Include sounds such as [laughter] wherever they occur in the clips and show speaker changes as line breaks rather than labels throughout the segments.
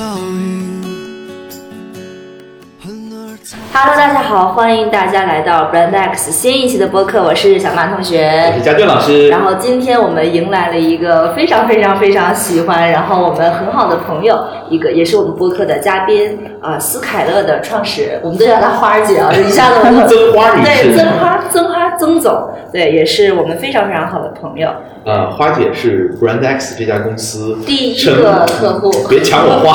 Hello，大家好，欢迎大家来到 Brand X 新一期的播客，我是小曼同
我
学
是。佳俊老师。
然后今天我们迎来了一个非常非常非常喜欢，然后我们很好的朋友，一个也是我们播客的嘉宾啊、斯凯勒的创始人，我们都叫她花儿姐啊，一下子我们 [laughs]
曾花女
对
士，
曾花曾花曾总，对，也是我们非常非常好的朋友。
呃，花姐是 Brand X 这家公司
第一个客户 [laughs]
别抢我话。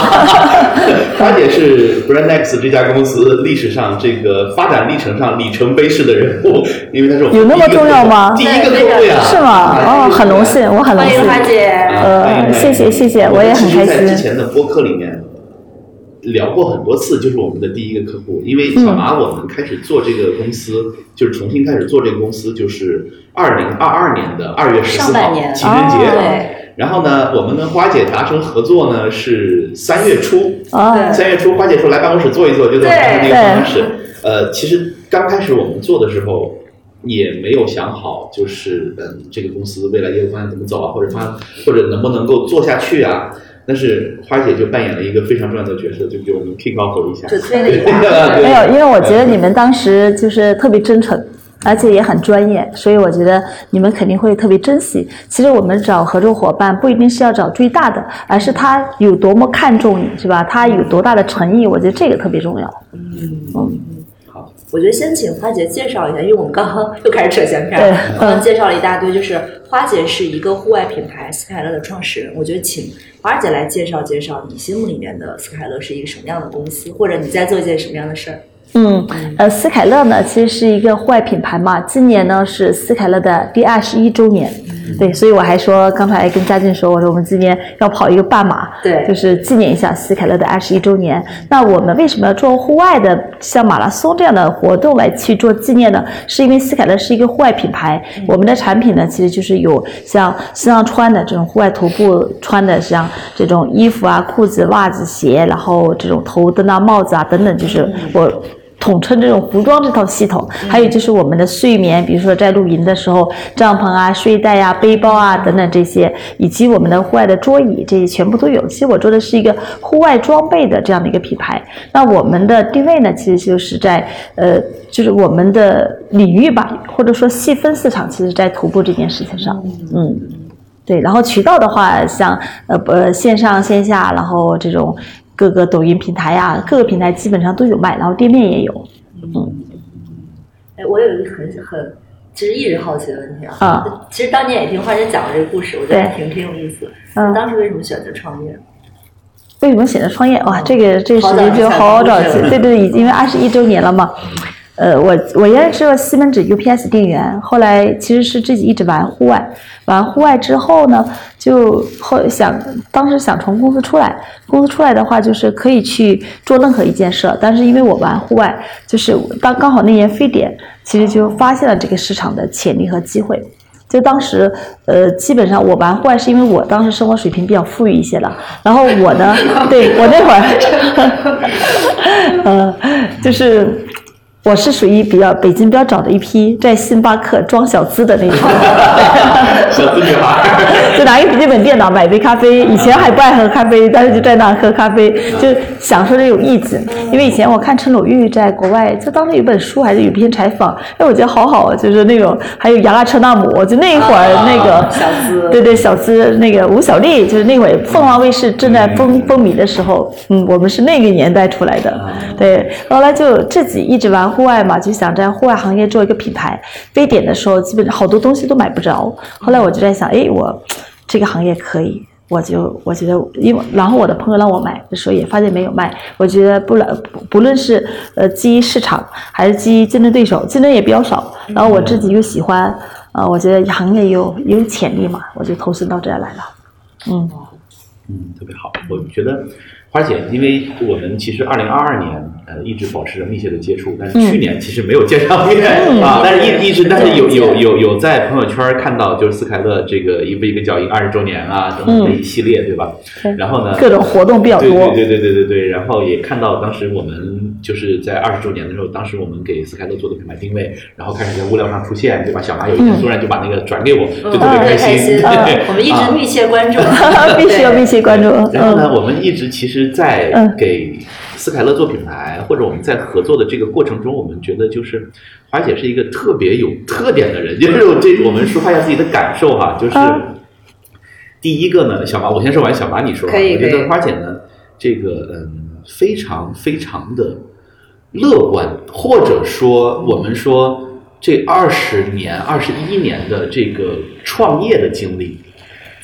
[laughs] 花姐是 Brand X 这家公司历史上这个发展历程上里程碑式的人物，因为她是我们
有那么
第一个
重要吗
第一个客户呀，
是吗？哦，很荣幸，我很荣幸
欢迎。花姐。
啊
呃谢谢谢谢我也很开心
之前的播客里面聊过很多次，就是我们的第一个客户。因为小
嗯
马我们开始做这个公司，就是重新开始做这个公司，就是二零二二年的二月十四号情人节。
哦
然后呢，我们跟花姐达成合作呢是三月初，
哦，
三月初花姐说来办公室坐一坐，就在我们那个
对
办公室。呃，其实刚开始我们做的时候。也没有想好，就是嗯，这个公司未来业务方向怎么走啊，或者方或者能不能够做下去啊？但是花姐就扮演了一个非常重要的角色，就给我们 kick off 一下。
只推了一把 [laughs]
对
没有，因为我觉得你们当时就是特别真诚，而且也很专业，所以我觉得你们肯定会特别珍惜。其实我们找合作伙伴不一定是要找最大的，而是他有多么看重你，是吧？他有多大的诚意，我觉得这个特别重要。
好，
我觉得先请花姐介绍一下，因为我们刚刚 [laughs] 又开始扯闲篇刚刚介绍了一大堆，就是花姐是一个户外品牌斯凯勒的创始人。我觉得请花姐来介绍介绍你心目里面的斯凯勒是一个什么样的公司，或者你在做一件什么样的事儿。
嗯，呃，斯凯勒呢，其实是一个户外品牌嘛。今年呢是斯凯勒的第二十一周年，对，所以我还说，刚才跟嘉俊说，我说我们今年要跑一个半马，
对
就是纪念一下斯凯勒的二十一周年。那我们为什么要做户外的，像马拉松这样的活动来去做纪念呢？是因为斯凯勒是一个户外品牌，我们的产品呢，其实就是有像身上穿的这种户外徒步穿的，像这种衣服啊、裤子、袜子、鞋，然后这种头灯啊、帽子啊等等，就是我。统称这种服装这套系统，还有就是我们的睡眠，比如说在露营的时候，帐篷啊、睡袋啊、背包啊等等这些，以及我们的户外的桌椅，这些全部都有。其实我做的是一个户外装备的这样的一个品牌。那我们的定位呢，其实就是在呃，就是我们的领域吧，或者说细分市场，其实在徒步这件事情上，嗯。对，然后渠道的话，像呃呃线上线下，然后这种各个抖音平台呀、各个平台基本上都有卖，然后店面也有。
哎，我有一个很很，其实一直好奇的问题啊。
啊
其实当年也听花姐讲过这个故事，我觉得挺挺有意思。
嗯
当时为什么选择创业？
为什么选择创业？哇，这个这个时间就
好早
好好找
好早
对对对，已经因为二十一周年了嘛。呃，我我原来是个西门子 UPS 店员，后来其实是自己一直玩户外，玩户外之后呢，就后想当时想从公司出来，公司出来的话就是可以去做任何一件事，但是因为我玩户外，就是当刚好那年非典，其实就发现了这个市场的潜力和机会。就当时，呃，基本上我玩户外是因为我当时生活水平比较富裕一些了，然后我呢，对我那会儿，[laughs] 呃，就是我是属于比较北京比较早的一批在星巴克装小资的那种，[laughs]
小资女孩。[laughs]
就拿一个笔记本电脑买杯咖啡，以前还不爱喝咖啡，但是就在那喝咖啡，就享受这种意境。因为以前我看陈鲁豫在国外，就当时有本书还是有篇采访，哎，我觉得好好，就是那种还有亚拉车纳姆，就那一会儿那个、[laughs]
啊小资
对对，小资那个吴小莉，就是那会儿凤凰卫视正在风风靡的时候，嗯，我们是那个年代出来的，对，后来就自己一直玩户外嘛，就想在户外行业做一个品牌。非典的时候，基本好多东西都买不着，后来我就在想，哎，我这个行业可以。我就我觉得，因为然后我的朋友让我买的时候也发现没有卖，我觉得不论不论是呃基于市场还是基于竞争对手，竞争也比较少，然后我自己又喜欢，呃，我觉得行业有有潜力嘛，我就投身到这儿来了。嗯
嗯，特别好。我觉得花姐，因为我们其实二零二二年呃一直保持着密切的接触，但是去年其实没有见上面、[laughs] 啊，
嗯
但是一一直但是有有有有在朋友圈看到就是斯凯勒这个一步一个叫一个二十周年啊等等的一系列，对吧？然后呢，
各种活动比较多。
对对对对对对，然后也看到当时我们就是在二十周年的时候，当时我们给斯凯勒做的品牌定位，然后开始在物料上出现，对吧？小马有一天突然就把那个转给我，就特别
嗯
开心。对
我们一直
啊
密切关注，
必须要密切关注。
然后呢，
嗯，
我们一直其实，在
嗯
给斯凯勒做品牌，或者我们在合作的这个过程中，我们觉得就是华姐是一个特别有特点的人，就是这我们抒发一下自己的感受哈，就是
嗯
第一个呢，小马，我先说完，小马你说我觉得花姐呢，这个嗯，非常非常的乐观，或者说我们说这二十年、二十一年的这个创业的经历。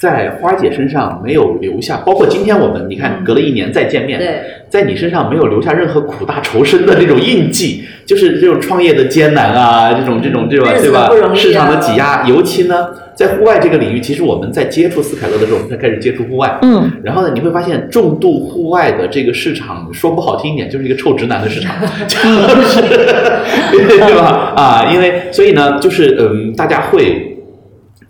在花姐身上没有留下，包括今天我们你看隔了一年再见面，
对
在你身上没有留下任何苦大仇深的这种印记，就是这种创业的艰难啊，这种这种这种对吧
不容易啊？
市场的挤压，尤其呢，在户外这个领域，其实我们在接触斯凯勒的时候，我们才开始接触户外，
嗯，
然后呢，你会发现重度户外的这个市场，说不好听一点，就是一个臭直男的市场，[laughs] 就是 [laughs] 对吧？啊，因为所以呢，就是嗯，大家会。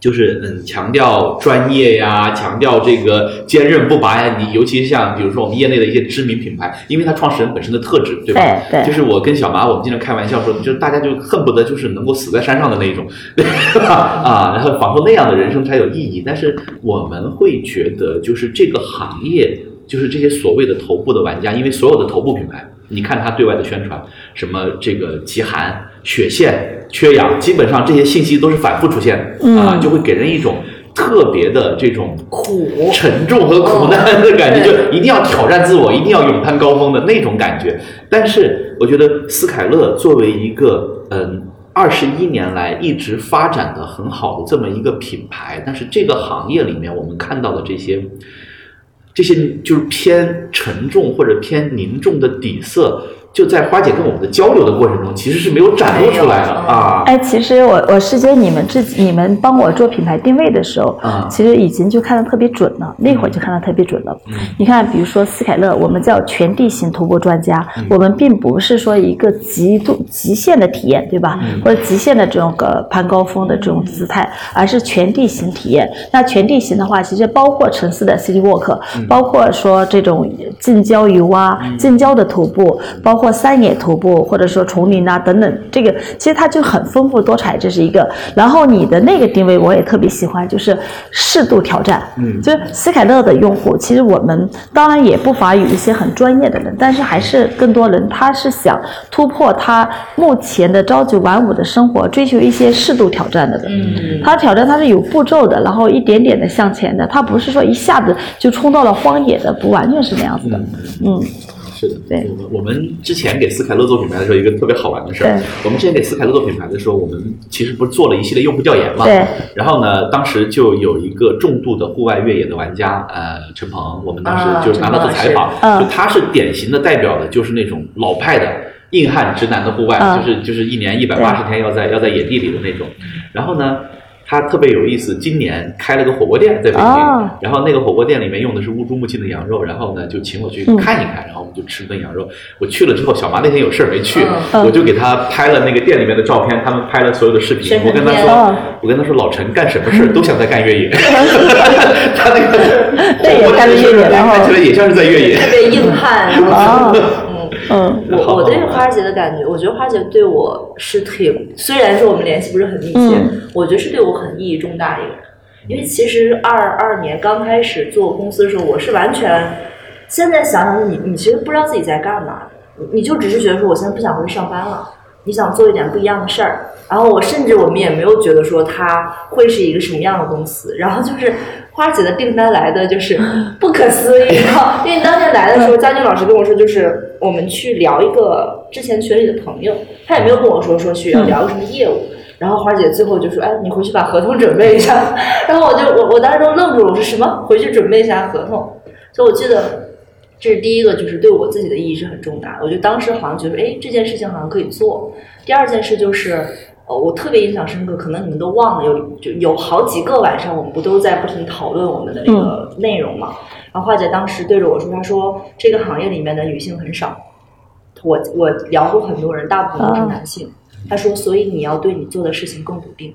就是嗯，强调专业呀，强调这个坚韧不拔呀。你尤其像比如说我们业内的一些知名品牌，因为它创始人本身的特质，对吧？
对对
就是我跟小麻，我们经常开玩笑说，就是大家就恨不得就是能够死在山上的那一种，对吧？啊，然后仿佛那样的人生才有意义。但是我们会觉得，就是这个行业，就是这些所谓的头部的玩家，因为所有的头部品牌，你看它对外的宣传，什么这个极寒、血线、缺氧，基本上这些信息都是反复出现的、啊，
嗯
就会给人一种特别的这种
苦
沉重和苦难的感觉，
哦
就一定要挑战自我，一定要勇攀高峰的那种感觉。但是我觉得斯凯勒作为一个嗯。二十一年来一直发展的很好的这么一个品牌，但是这个行业里面我们看到的这些，这些就是偏沉重或者偏凝重的底色，就在花姐跟我们的交流的过程中，其实是没有展露出来的啊。
哎，其实我我是觉得你们自己你们帮我做品牌定位的时候，
啊
其实已经就看得特别准了，那会儿就看得特别准了。
嗯
你看，比如说斯凯勒，我们叫全地形徒步专家，
嗯
我们并不是说一个极度极限的体验，对吧？
嗯
或者极限的这种个攀高峰的这种姿态，而是全地形体验。那全地形的话，其实包括城市的 city walk，、包
嗯
括说这种近郊游啊、近郊的徒步，包括山野徒步，或者说丛林啊等等，这个其实它就很丰富多彩，这是一个。然后你的那个定位我也特别喜欢，就是适度挑战。
嗯
就是斯凯勒的用户，其实我们当然也不乏有一些很专业的人，但是还是更多人他是想突破他目前的朝九晚五的生活，追求一些适度挑战的人。
嗯，
他挑战他是有步骤的，然后一点点的向前的，他不是说一下子就冲到了荒野的，不完全是那样子的。嗯
是的，
对
我们我们之前给斯凯勒做品牌的时候，一个特别好玩的事儿。我们之前给斯凯勒做品牌的时候，我们其实不是做了一系列用户调研嘛？
对。
然后呢，当时就有一个重度的户外越野的玩家，呃，陈鹏，我们当
啊
时就是拿他做采访，就他是典型的代表的，就是那种老派的硬汉直男的户外，
嗯
就是就是一年一百八十天要在要在野地里的那种。然后呢。他特别有意思，今年开了个火锅店在北京，
哦。
然后那个火锅店里面用的是乌珠穆沁的羊肉，然后呢就请我去
嗯。
看一看，然后我们就吃顿羊肉。我去了之后，小麻那天有事儿没去，
嗯。
我就给他拍了那个店里面的照片，他们拍了所有的视频我跟他说
哦，
我跟他说，老陈干什么事都想在干越野，[laughs] 他那个
火锅干的越野 [laughs]
看起来也像是在越野。
特别硬汉，[laughs] 然后
哦
嗯。
嗯
我我对花儿姐的感觉，我觉得花儿姐对我是挺，虽然说我们联系不是很密切，
嗯
我觉得是对我很意义重大一个人。因为其实二二年刚开始做公司的时候，我是完全，现在想想你你其实不知道自己在干嘛，你你就只是觉得说我现在不想回去上班了，你想做一点不一样的事儿。然后我甚至我们也没有觉得说它会是一个什么样的公司，然后就是花姐的订单来的就是 [laughs] 不可思议，因为当天来的时候，佳俊老师跟我说，就是我们去聊一个之前群里的朋友，他也没有跟我说说去要聊个什么业务，然后花姐最后就说，哎，你回去把合同准备一下，[laughs] 然后我就我我当时都愣住了，我说什么？回去准备一下合同，所以我记得。这是第一个，就是对我自己的意义是很重大的。我觉得当时好像觉得，哎，这件事情好像可以做。第二件事就是，呃，我特别印象深刻，可能你们都忘了，有就有好几个晚上，我们不都在不停讨论我们的那个内容嘛？然后华姐当时对着我说，她说这个行业里面的女性很少，我我聊过很多人，大部分都是男性。他说，所以你要对你做的事情更笃定。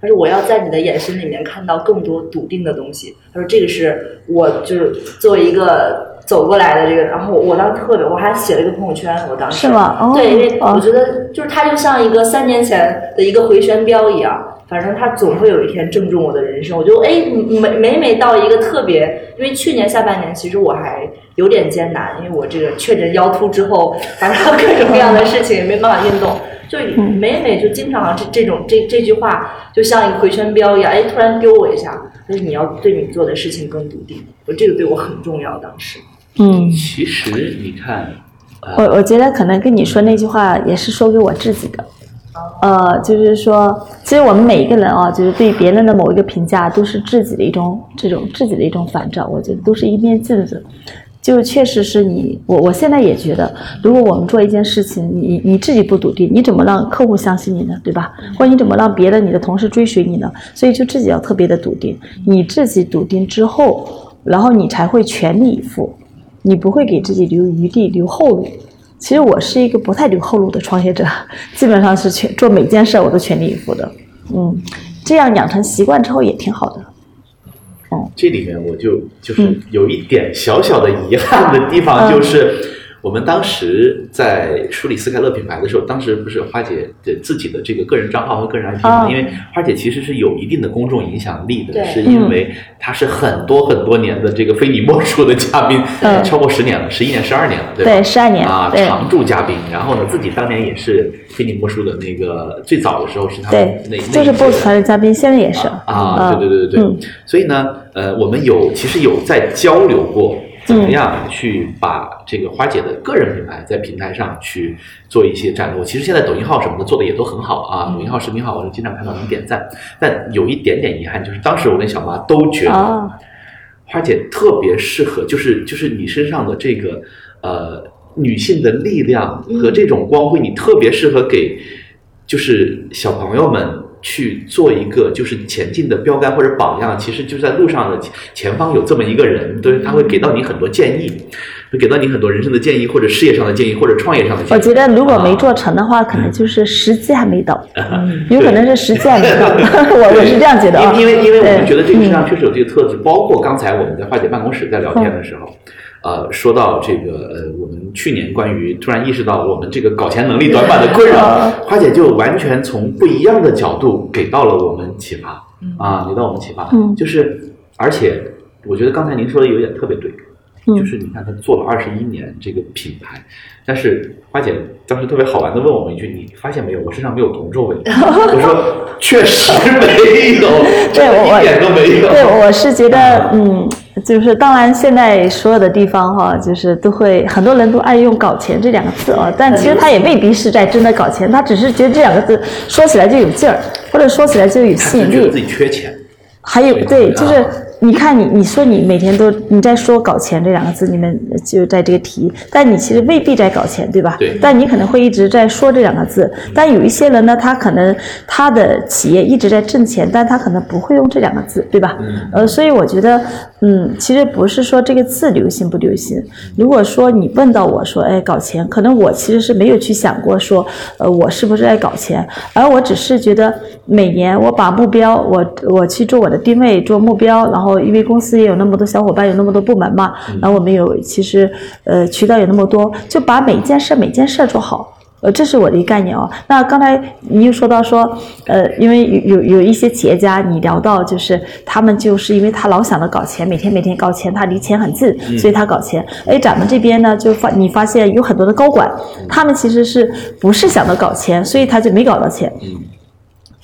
他说，我要在你的眼神里面看到更多笃定的东西。他说，这个是我就是作为一个走过来的这个，然后我当时特别，我还写了一个朋友圈，我当时
是吗？哦、
对，因为
哦
我觉得就是它就像一个三年前的一个回旋镖一样，反正它总会有一天正中我的人生。我就哎，每每每到一个特别，因为去年下半年其实我还有点艰难，因为我这个确诊腰突之后，反正各种各样的事情也没办法运动，就每每就经常这这种这这句话就像一个回旋镖一样，哎，突然丢我一下，就是你要对你做的事情更笃定，我这个对我很重要，当时。
嗯，
其实你看，呃
我我觉得可能跟你说那句话也是说给我自己的。呃，就是说，其实我们每一个人啊，就是对别人的某一个评价，都是自己的一种这种自己的一种反照。我觉得都是一面镜子。就确实是你，我我现在也觉得，如果我们做一件事情，你你自己不笃定，你怎么让客户相信你呢？对吧？或者你怎么让别的你的同事追随你呢？所以就自己要特别的笃定。你自己笃定之后，然后你才会全力以赴，你不会给自己留余地、留后路。其实我是一个不太留后路的创业者，基本上是全做每件事我都全力以赴的。嗯，这样养成习惯之后也挺好的。
嗯这里面我就就是
嗯
有一点小小的遗憾的地方，就是我们当时在梳理斯凯勒品牌的时候，当时不是花姐的自己的这个个人账号和个人 IP 吗？
啊。
因为花姐其实是有一定的公众影响力的，是因为她是很多很多年的这个非你莫属的嘉宾，
嗯。
超过十年了，十一年、十二年了，对吧？
对十二年
啊，常驻嘉宾。然后呢，自己当年也是非你莫属的那个最早的时候是他们
对
那，
就是 BOSS 团的嘉宾，现在也是。
啊，对对对对对，
嗯。
所以呢，呃，我们有其实有在交流过，怎
嗯
么样去把这个花姐的个人品牌在平台上去做一些展露。其实现在抖音号什么的做的也都很好啊，抖音号、视频号我是经常看到能点赞，但有一点点遗憾，就是当时我跟小妈都觉得
啊。
花姐特别适合，就是就是你身上的这个呃女性的力量和这种光辉，你特别适合给就是小朋友们去做一个就是前进的标杆或者榜样。其实就在路上的前前方有这么一个人，对，他会给到你很多建议，会给到你很多人生的建议，或者事业上的建议，或者创业上的建议。
我觉得如果没做
啊
成的话，可能就是时机还没到，
嗯
有可能是时机还没到。我 [laughs] 我是这样觉得啊，
因为因为我们觉得这个身上
嗯
确实有这个特质，包括刚才我们在化解办公室在聊天的时候，呃，说到这个呃，我们去年关于突然意识到我们这个搞钱能力短板的困扰，花姐就完全从不一样的角度给到了我们启发啊，给到我们启发，
嗯
就是而且我觉得刚才您说的有点特别对。
嗯
就是你看，他做了二十一年这个品牌，但是花姐当时特别好玩的问我们一句：“你发现没有，我身上没有铜臭味。[laughs] ”我说：“确实没有，[laughs]
对我我
一点都没有。”
对，我是觉得，嗯，就是当然，现在所有的地方哈，就是都会很多人都爱用“搞钱”这两个字啊，但其实他也未必是在真的搞钱，他只是觉得这两个字说起来就有劲儿，或者说起来就有吸引力
自。己缺钱，
还有对，
啊
就是你看你你说你每天都你在说搞钱这两个字，你们就在这个提，但你其实未必在搞钱，对吧？
对
但你可能会一直在说这两个字，但有一些人呢，他可能他的企业一直在挣钱，但他可能不会用这两个字，对吧？
嗯
呃，所以我觉得，嗯，其实不是说这个字流行不流行。如果说你问到我说，哎，搞钱，可能我其实是没有去想过说，呃，我是不是在搞钱，而我只是觉得每年我把目标，我我去做我的定位，做目标，然后因为公司也有那么多小伙伴，有那么多部门嘛，然后我们有其实呃渠道有那么多，就把每件事每件事做好。呃，这是我的一个概念哦。那刚才你又说到说，呃，因为有有有一些企业家，你聊到就是他们就是因为他老想着搞钱，每天每天搞钱，他离钱很近，所以他搞钱。哎，咱们这边呢，就发你发现有很多的高管，他们其实是不是想着搞钱，所以他就没搞到钱。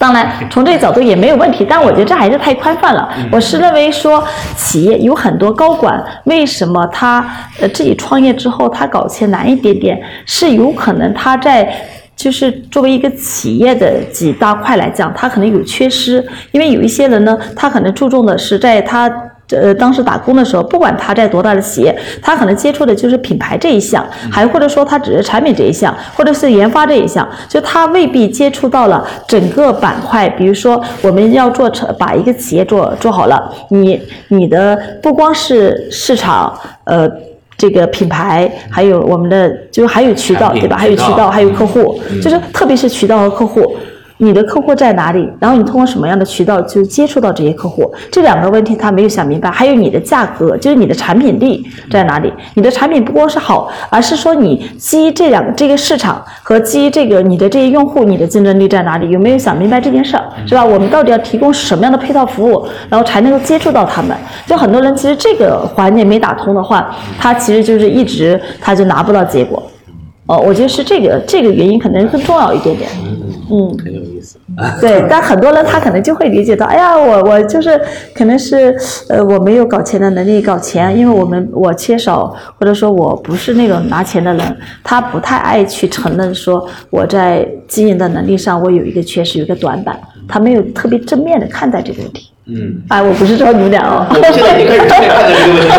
当然，[laughs] 从这个角度也没有问题，但我觉得这还是太宽泛了。我是认为说，企业有很多高管，为什么他呃自己创业之后他搞钱难一点点，是有可能他在。就是作为一个企业的几大块来讲，他可能有缺失，因为有一些人呢，他可能注重的是在他呃当时打工的时候，不管他在多大的企业，他可能接触的就是品牌这一项，还或者说他只是产品这一项，或者是研发这一项，就他未必接触到了整个板块。比如说，我们要做成把一个企业做做好了，你你的不光是市场，呃。这个品牌，还有我们的就是还有渠道对吧？还有渠道，还有客户，
嗯
就是特别是渠道和客户。你的客户在哪里？然后你通过什么样的渠道就接触到这些客户？这两个问题他没有想明白。还有你的价格，就是你的产品力在哪里？你的产品不光是好，而是说你基于这两个这个市场和基于这个你的这些用户，你的竞争力在哪里？有没有想明白这件事儿？是吧？我们到底要提供什么样的配套服务，然后才能够接触到他们？就很多人其实这个环节没打通的话，他其实就是一直他就拿不到结果。哦，我觉得是这个这个原因可能更重要一点点。嗯，
很有意思。
对，但很多人他可能就会理解到，哎呀，我我就是可能是呃我没有搞钱的能力搞钱，因为我们我缺少或者说我不是那种拿钱的人，他不太爱去承认说我在经营的能力上我有一个缺失，有一个短板，他没有特别正面的看待这个问题。
嗯，
哎，我不是说你们俩哦。
我们现在已经开始正面看待这个问题了。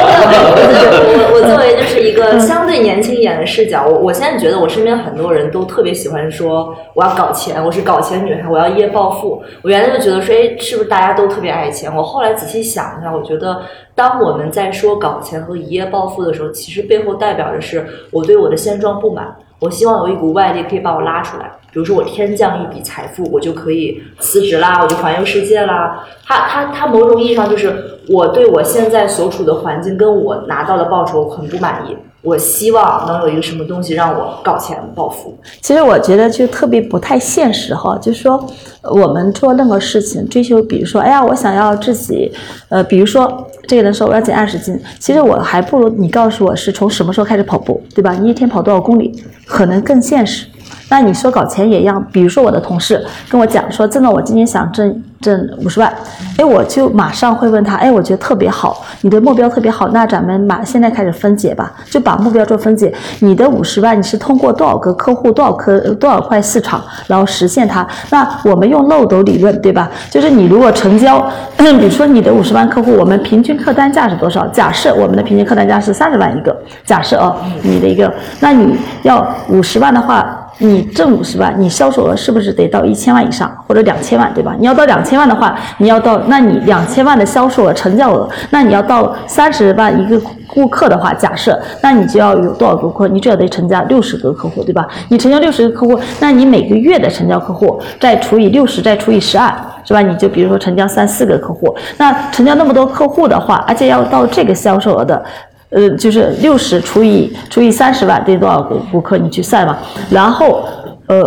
[laughs]
我我作为就是一个相对年轻一点的视角，我我现在觉得我身边很多人都特别喜欢说我要搞钱，我是搞钱女孩，我要一夜暴富。我原来就觉得说，哎，是不是大家都特别爱钱？我后来仔细想一下，我觉得当我们在说搞钱和一夜暴富的时候，其实背后代表的是我对我的现状不满，我希望有一股外力可以把我拉出来。比如说我天降一笔财富，我就可以辞职啦，我就环游世界啦。他他他某种意义上就是我对我现在所处的环境跟我拿到的报酬很不满意，我希望能有一个什么东西让我搞钱暴富。
其实我觉得就特别不太现实哈，就是说我们做任何事情追求，比如说，哎呀，我想要自己，呃，比如说这个人说我要减二十斤，其实我还不如你告诉我是从什么时候开始跑步，对吧？你一天跑多少公里，可能更现实。那你说搞钱也一样，比如说我的同事跟我讲说，真的，我今年想挣挣五十万，哎，我就马上会问他，哎，我觉得特别好，你的目标特别好，那咱们马现在开始分解吧，就把目标做分解。你的五十万你是通过多少个客户、多少颗、多少块市场，然后实现它？那我们用漏斗理论，对吧？就是你如果成交，[clears throat] 比如说你的五十万客户，我们平均客单价是多少？假设我们的平均客单价是三十万一个，假设哦，你的一个，那你要五十万的话。你挣五十万，你销售额是不是得到一千万以上，或者两千万，对吧？你要到两千万的话，你要到，那你两千万的销售额、成交额，那你要到三十万一个顾客的话，假设，那你就要有多少个顾客？你至少得成交六十个客？户，对吧？你成交六十个客？户，那你每个月的成交客？户再除以六十，再除以十二，是吧？你就比如说成交三四个客？户，那成交那么多客？户的话，而且要到这个销售额的。呃，就是六十除以除以三十万得多少个顾客？你去算嘛。然后，呃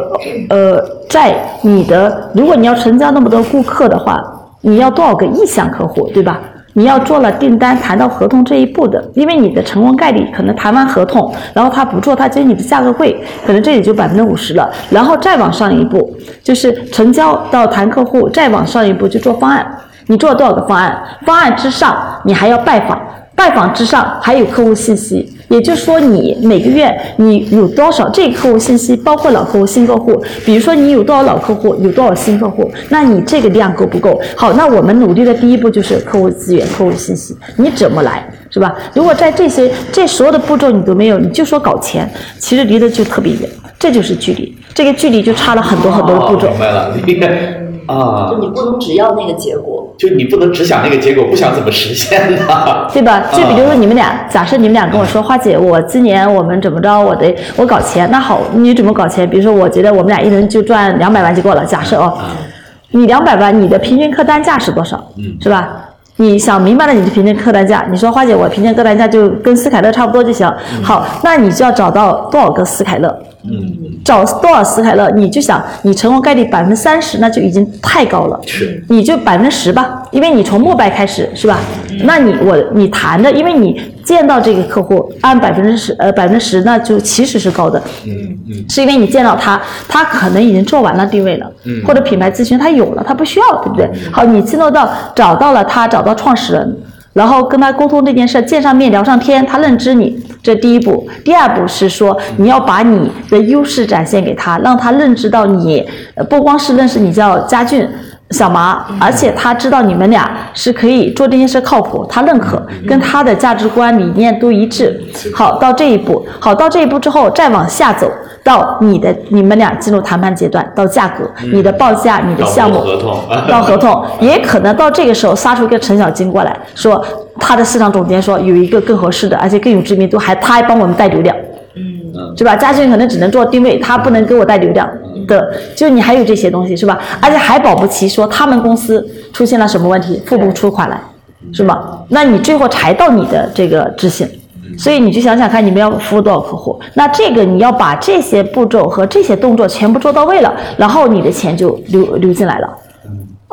呃，在你的如果你要成交那么多顾客的话，你要多少个意向客户，对吧？你要做了订单谈到合同这一步的，因为你的成功概率可能谈完合同，然后他不做，他觉得你的价格贵，可能这里就百分之五十了。然后再往上一步，就是成交到谈客户，再往上一步就做方案。你做了多少个方案？方案之上，你还要拜访。拜访之上还有客户信息，也就是说，你每个月你有多少这个客户信息，包括老客户、新客户。比如说，你有多少老客户，有多少新客户，那你这个量够不够？好，那我们努力的第一步就是客户资源、客户信息，你怎么来，是吧？如果在这些这所有的步骤你都没有，你就说搞钱，其实离得就特别远，这就是距离，这个距离就差了很多很多的步骤
哦。明白了，你 [laughs] 看啊
就，你不能只要那个结果，
就你不能只想那个结果，不想怎么实现的。[laughs]
对吧？就比如说你们俩，假设你们俩跟我说，花姐，我今年我们怎么着，我得我搞钱，那好，你怎么搞钱？比如说，我觉得我们俩一人就赚两百万就够了，假设哦，你两百万，你的平均客单价是多少？
嗯
是吧？你想明白了你的平均客单价，你说花姐，我平均客单价就跟斯凯勒差不多就行。好，那你就要找到多少个斯凯勒？
嗯，
找多少斯凯勒，你就想你成功概率百分之三十，那就已经太高了。
是，
你就百分之十吧，因为你从末拜开始是吧？那你我你谈的，因为你见到这个客户按百分之十呃百分之十，那就其实是高的，
嗯嗯
是因为你见到他，他可能已经做完了定位了，
嗯
或者品牌咨询他有了，他不需要，对不对？好，你进入到找到了他，找到创始人。然后跟他沟通这件事，见上面聊上天，他认知你，这第一步。第二步是说，你要把你的优势展现给他，让他认知到你，不光是认识你叫佳俊，小麻，而且他知道你们俩是可以做这件事靠谱，他认可，跟他的价值观理念都一致。好，到这一步，好到这一步之后，再往下走到你的你们俩进入谈判阶段，到价格，你的报价，你的项目，
合同。[laughs] [laughs]
到合同，也可能到这个时候杀出一个陈小金过来说，他的市场总监说有一个更合适的，而且更有知名度，还他还帮我们带流量。
嗯
是吧？家俊可能只能做定位，他不能给我带流量的，就你还有这些东西是吧？而且还保不齐说他们公司出现了什么问题，付不出款来，是吧？那你最后才到你的这个执行，所以你就想想看，你们要服务多少客户？那这个你要把这些步骤和这些动作全部做到位了，然后你的钱就流流进来了。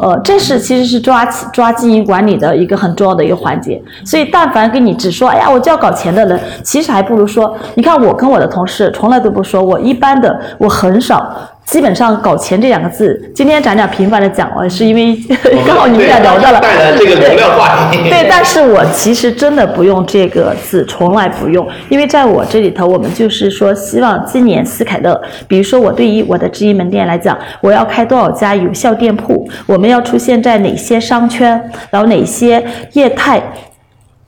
呃，这是其实是抓抓经营管理的一个很重要的一个环节。所以，但凡跟你只说，哎呀，我就要搞钱的人，其实还不如说，你看我跟我的同事从来都不说，我一般的我很少，基本上搞钱这两个字，今天咱俩频繁的讲，呃是因为 [laughs] 刚好你们俩聊到了，
带来这个流量话题。
对，但是我其实真的不用这个字，从来不用，因为在我这里头，我们就是说，希望今年斯凯乐，比如说我对于我的直营门店来讲，我要开多少家有效店铺，我们要出现在哪些商圈，然后哪些业态。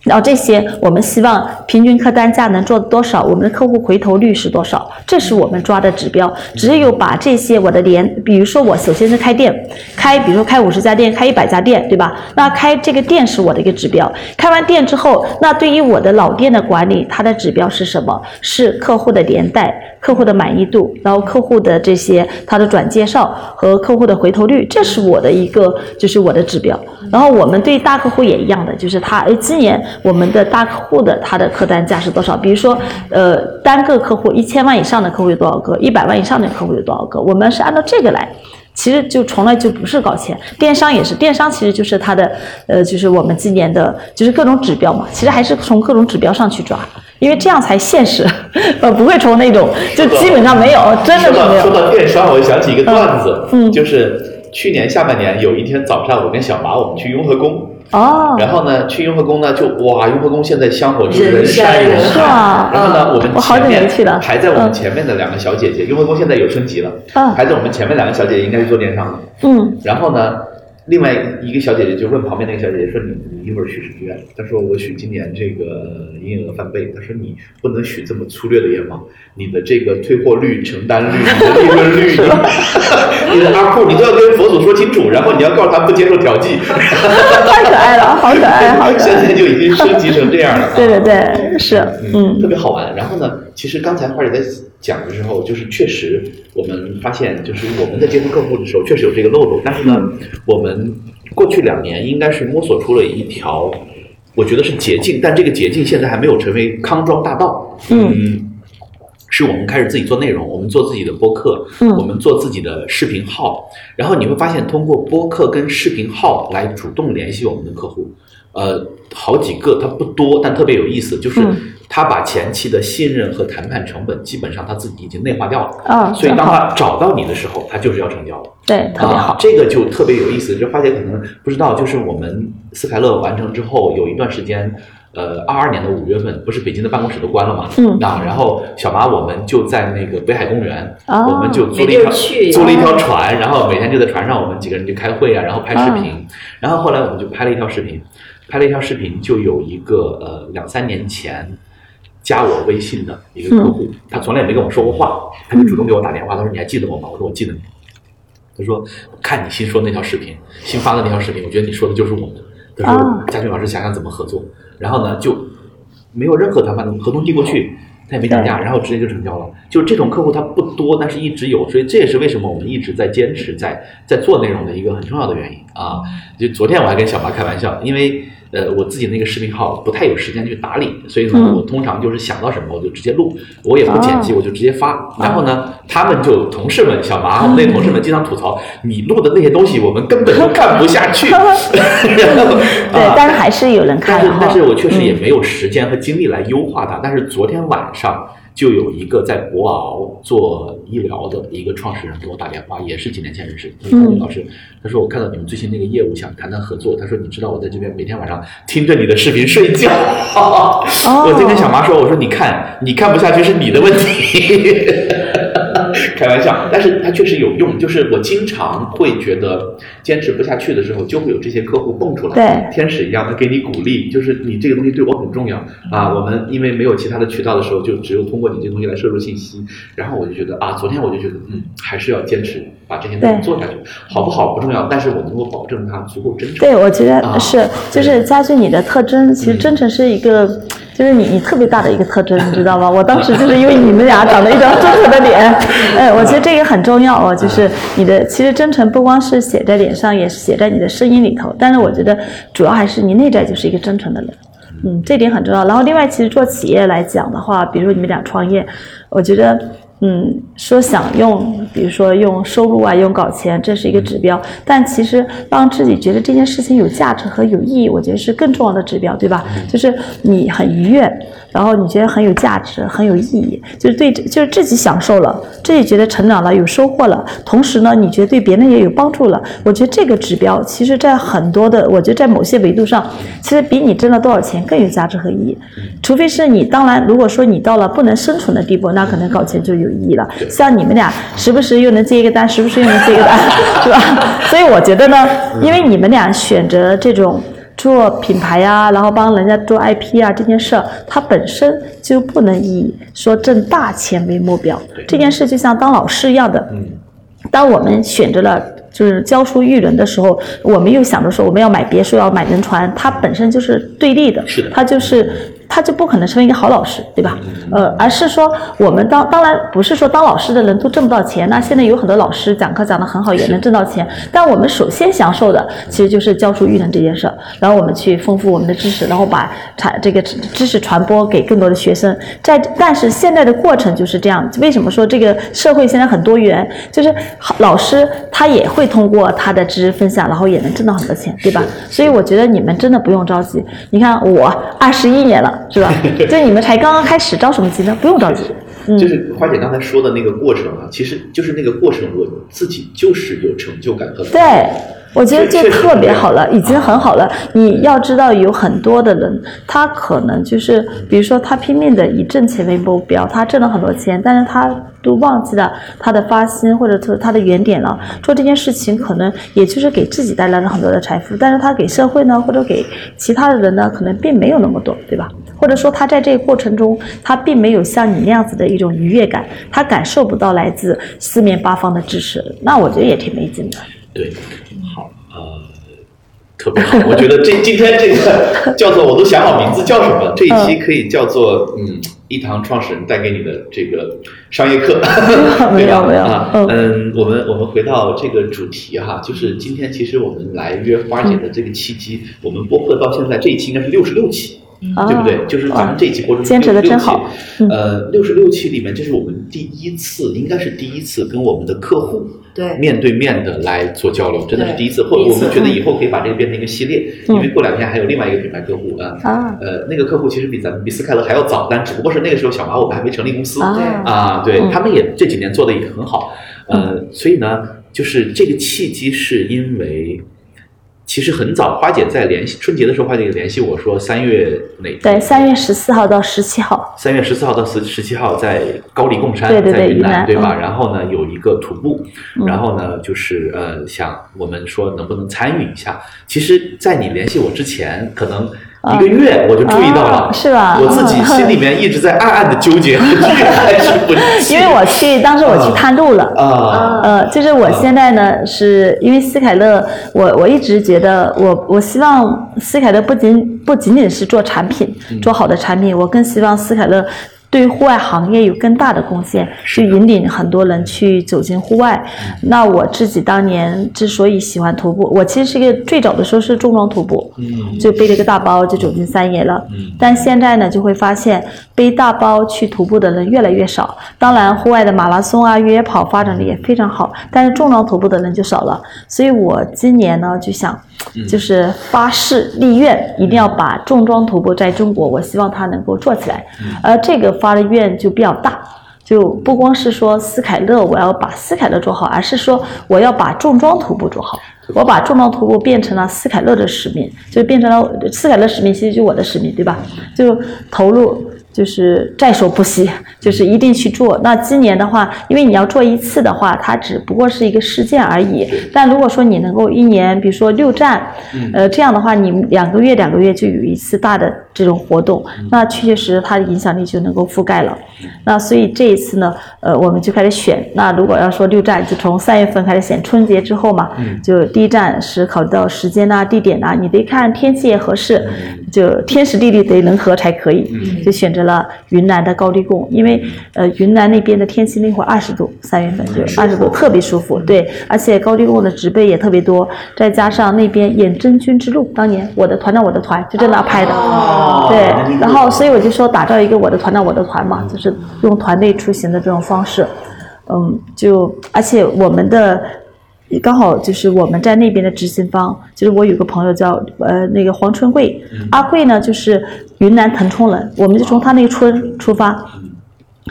然后这些，我们希望平均客单价能做多少，我们的客户回头率是多少，这是我们抓的指标。只有把这些我的连，比如说我首先是开店，开比如说开五十家店，开一百家店，对吧？那开这个店是我的一个指标。开完店之后，那对于我的老店的管理，它的指标是什么？是客户的连带、客户的满意度，然后客户的这些他的转介绍和客户的回头率，这是我的一个就是我的指标。然后我们对大客户也一样的，就是他哎今年。我们的大客户的他的客单价是多少？比如说，呃，单个客户一千万以上的客户有多少个？一百万以上的客户有多少个？我们是按照这个来。其实就从来就不是搞钱，电商也是，电商其实就是它的，呃，就是我们今年的，就是各种指标嘛。其实还是从各种指标上去抓，因为这样才现实，呃，[laughs] 不会从那种就基本上没有，真的是没有。
说到电商，我就想起一个段子，
嗯
就是去年下半年有一天早上，我跟小马我们去雍和宫。
哦，
然后呢，去雍和宫呢，就哇，雍和宫现在香火就是
人
山人海。然后呢，我们前面排在我们
嗯。
前面的两个小姐姐，雍和宫现在有升级了，
嗯。
排在我们前面两个小姐姐应该是做电商的。
嗯。
然后呢，另外一个小姐姐就问旁边那个小姐姐说：“你你一会儿许什么愿？”她说：“我许今年这个营业额翻倍。”她说：“你不能许这么粗略的愿望，你的这个退货率、承担率、你的利润率，你你的阿库，你都要跟佛祖说清楚，然后你要告诉他不接受调剂。
太可爱了，好可爱，好可爱。
现在就已经升级成这样了。
对对对，是，嗯
特别好玩。然后呢，其实刚才花姐在讲的时候，就是确实我们发现，就是我们在接触客户的时候，确实有这个漏洞。但是呢，我们过去两年应该是摸索出了一条，我觉得是捷径，但这个捷径现在还没有成为康庄大道。
嗯。
是我们开始自己做内容，我们做自己的播客，
嗯。
我们做自己的视频号，然后你会发现，通过播客跟视频号来主动联系我们的客户，呃，好几个，它不多，但特别有意思，就是
嗯
他把前期的信任和谈判成本基本上他自己已经内化掉了，
啊，
所以当，他找到你的时候，他就是要成交了。
对，特别好
啊，，这个就特别有意思。这花姐可能不知道，就是我们斯凯勒完成之后，有一段时间，呃，二二年的五月份，不是北京的办公室都关了嘛？
嗯
啊，然后小马我们就在那个北海公园，
哦
我们就租了一条租了一条船，然后每天就在船上，我们几个人就开会啊，然后拍视频，然后后来我们就拍了一条视频，拍了一条视频，就有一个呃两三年前。加我微信的一个客户，他从来也没跟我说过话，他就主动给我打电话，他说：“你还记得我吗？”我说：“我记得你。”他说：“看你新说那条视频，新发的那条视频，我觉得你说的就是我们。”他说
啊：“
佳俊老师想想怎么合作。”然后呢，就没有任何谈判的合同递过去，他也没降价，然后直接就成交了。就这种客户他不多，但是一直有，所以这也是为什么我们一直在坚持在在做内容的一个很重要的原因啊。就昨天我还跟小马开玩笑，因为呃我自己那个视频号不太有时间去打理，所以呢，
嗯
我通常就是想到什么我就直接录，我也不剪辑，
哦
我就直接发。然后呢，他们就同事们小马我们那同事们经常吐槽，你录的那些东西我们根本就看不下去。[laughs]
对
啊，
但是还是有人
但是
看，
但是我确实也
嗯
没有时间和精力来优化它。但是昨天晚上就有一个在博鳌做医疗的一个创始人给我打电话，也是几年前认识的。他说：“
嗯
谭军老师，他说我看到你们最新那个业务，想谈谈合作。他说你知道我在这边每天晚上听着你的视频睡觉。我就跟小 [laughs] 麻说，我说你看你看不下去是你的问题。[laughs] [laughs] 开玩笑，但是它确实有用。就是我经常会觉得坚持不下去的时候，就会有这些客户蹦出来，
对
天使一样的给你鼓励，就是你这个东西对我很重要啊。我们因为没有其他的渠道的时候，就只有通过你这个东西来摄入信息。然后我就觉得啊，昨天我就觉得，嗯，还是要坚持把这些东
西
做下去，好不好不重要，但是我能够保证它足够真诚。
对，我觉得
啊
是，就是家俊你的特征，其实
嗯
真诚是一个，就是你你特别大的一个特征，你知道吗？[laughs] 我当时就是因为你们俩长得一张真诚的脸，[laughs] 哎，我觉得这个很重要哦，就是你的其实真诚不光是写在脸上，也是写在你的声音里头，但是我觉得主要还是你内在就是一个真诚的人。嗯，这点很重要。然后另外，其实做企业来讲的话，比如说你们俩创业，我觉得，嗯，说想用，比如说用收入啊，用搞钱，这是一个指标。但其实让自己觉得这件事情有价值和有意义，我觉得是更重要的指标，对吧？就是你很愉悦，然后你觉得很有价值，很有意义，就是对，就是自己享受了，自己觉得成长了，有收获了，同时呢，你觉得对别人也有帮助了。我觉得这个指标，其实在很多的，我觉得在某些维度上，其实比你挣了多少钱更有价值和意义。除非是你，当然，如果说你到了不能生存的地步，那可能搞钱就有意义了。像你们俩，时不时又能接一个单，时不时又能接一个单，是吧？所以我觉得呢，因为你们俩选择这种。做品牌呀、然后帮人家做 IP 啊，这件事儿，它本身就不能以说挣大钱为目标。这件事就像当老师一样的，
嗯
当我们选择了就是教书育人的时候，我们又想着说我们要买别墅，要买轮船，它本身就是对立的，
是的
它就是他就不可能成为一个好老师，对吧？呃，而是说我们当当然不是说当老师的人都挣不到钱，那现在有很多老师讲课讲得很好，也能挣到钱，但我们首先享受的其实就是教书育人这件事儿，然后我们去丰富我们的知识，然后把产这个知知识传播给更多的学生，在但是现在的过程就是这样，为什么说这个社会现在很多元？就是好老师他也会通过他的知识分享，然后也能挣到很多钱，对吧？所以我觉得你们真的不用着急。你看我二十一年了，是吧？[laughs] 就你们才刚刚开始着什么急呢？不用着急。嗯
就是花姐刚才说的那个过程啊，其实就是那个过程，我自己就是有成就感和
对，我觉得就特别好了，已经很好了。你要知道，有很多的人，他可能就是，比如说他拼命的以挣钱为目标，他挣了很多钱，但是他都忘记了他的发心或者说他的原点了。做这件事情，可能也就是给自己带来了很多的财富，但是他给社会呢，或者给其他的人呢，可能并没有那么多，对吧？或者说他在这个过程中，他并没有像你那样子的一种愉悦感，他感受不到来自四面八方的支持，那我觉得也挺没劲的。
对，好，呃，特别好。我觉得这今天这个叫做我都想好名字叫什么，这一期可以叫做嗯，一堂创始人带给你的这个商业课，
没 [laughs]
对吧？
有没有
啊，
嗯
嗯，我们我们回到这个主题哈，就是今天其实我们来约花姐的这个契机，我们播客到现在这一期应该是六十六期。
啊
对不对？就是咱们这一期播出
坚持得
66
真好。
期呃，六十六期里面，这是我们第一次，应该是第一次跟我们的客户
对。
面对面的来做交流，真的是第一次。或者
第一次
我们觉得以后可以把这个变成一个系列，
嗯
因为过两天还有另外一个品牌客户啊，
啊。
呃，那个客户其实比咱们比斯凯勒还要早，但只不过是那个时候小马我们还没成立公司
啊。
啊，对
嗯。
他们也这几年做的也很好，呃，所以呢，就是这个契机是因为。其实很早，花姐在联系春节的时候，花姐联系我说三月哪
对，三月十四号到十七号，
三月十四号到十十七号在高黎贡山，
对对对
在云
云南
对吧？
嗯
然后呢有一个徒步，
嗯
然后呢就是呃想我们说能不能参与一下。其实，在你联系我之前，可能一个月我就注意到了，
啊是吧
我自己
嗯
心里面一直在暗暗的纠结，去还是不去？
因为我去当时我去探路了。
啊，
呃，就是我现在呢，是因为斯凯勒，我我一直觉得我我希望斯凯勒不仅不仅仅是做产品，做好的产品，我更希望斯凯勒。对户外行业有更大的贡献，去引领很多人去走进户外。那我自己当年之所以喜欢徒步，我其实是一个最早的时候是重装徒步，
嗯
就背了一个大包就走进山野了。但现在呢，就会发现背大包去徒步的人越来越少。当然，户外的马拉松啊、越野跑发展的也非常好，但是重装徒步的人就少了。所以我今年呢就想，就是发誓立愿，一定要把重装徒步在中国，我希望它能够做起来。而这个发的愿就比较大。就不光是说斯凯勒，我要把斯凯勒做好，而是说我要把重装徒步做好。我把重装徒步变成了斯凯勒的使命，就变成了斯凯勒使命，其实就我的使命，对吧？就投入就是在所不惜，就是一定去做。那今年的话，因为你要做一次的话，它只不过是一个事件而已。但如果说你能够一年，比如说六站，呃，这样的话，你两个月两个月就有一次大的这种活动，那确确实实它的影响力就能够覆盖了。那所以这一次呢，呃，我们就开始选。那如果要说六站，就从三月份开始选，春节之后嘛，就第一站是考虑到时间呐、地点呐，你得看天气也合适，就天时地利得能合才可以，就选择了云南的高黎贡，因为呃云南那边的天气那会儿二十度，三月份就二十度，特别舒服。对，而且高黎贡的植被也特别多，再加上那边演真菌之路，当年我的团长我的团就在那拍的，对，然后所以我就说打造一个我的团到我的团嘛，就是用团队出行的这种方式，嗯，就而且我们的。刚好就是我们在那边的执行方，就是我有个朋友叫呃那个黄春贵，阿贵呢就是云南腾冲人，我们就从他那个村出发。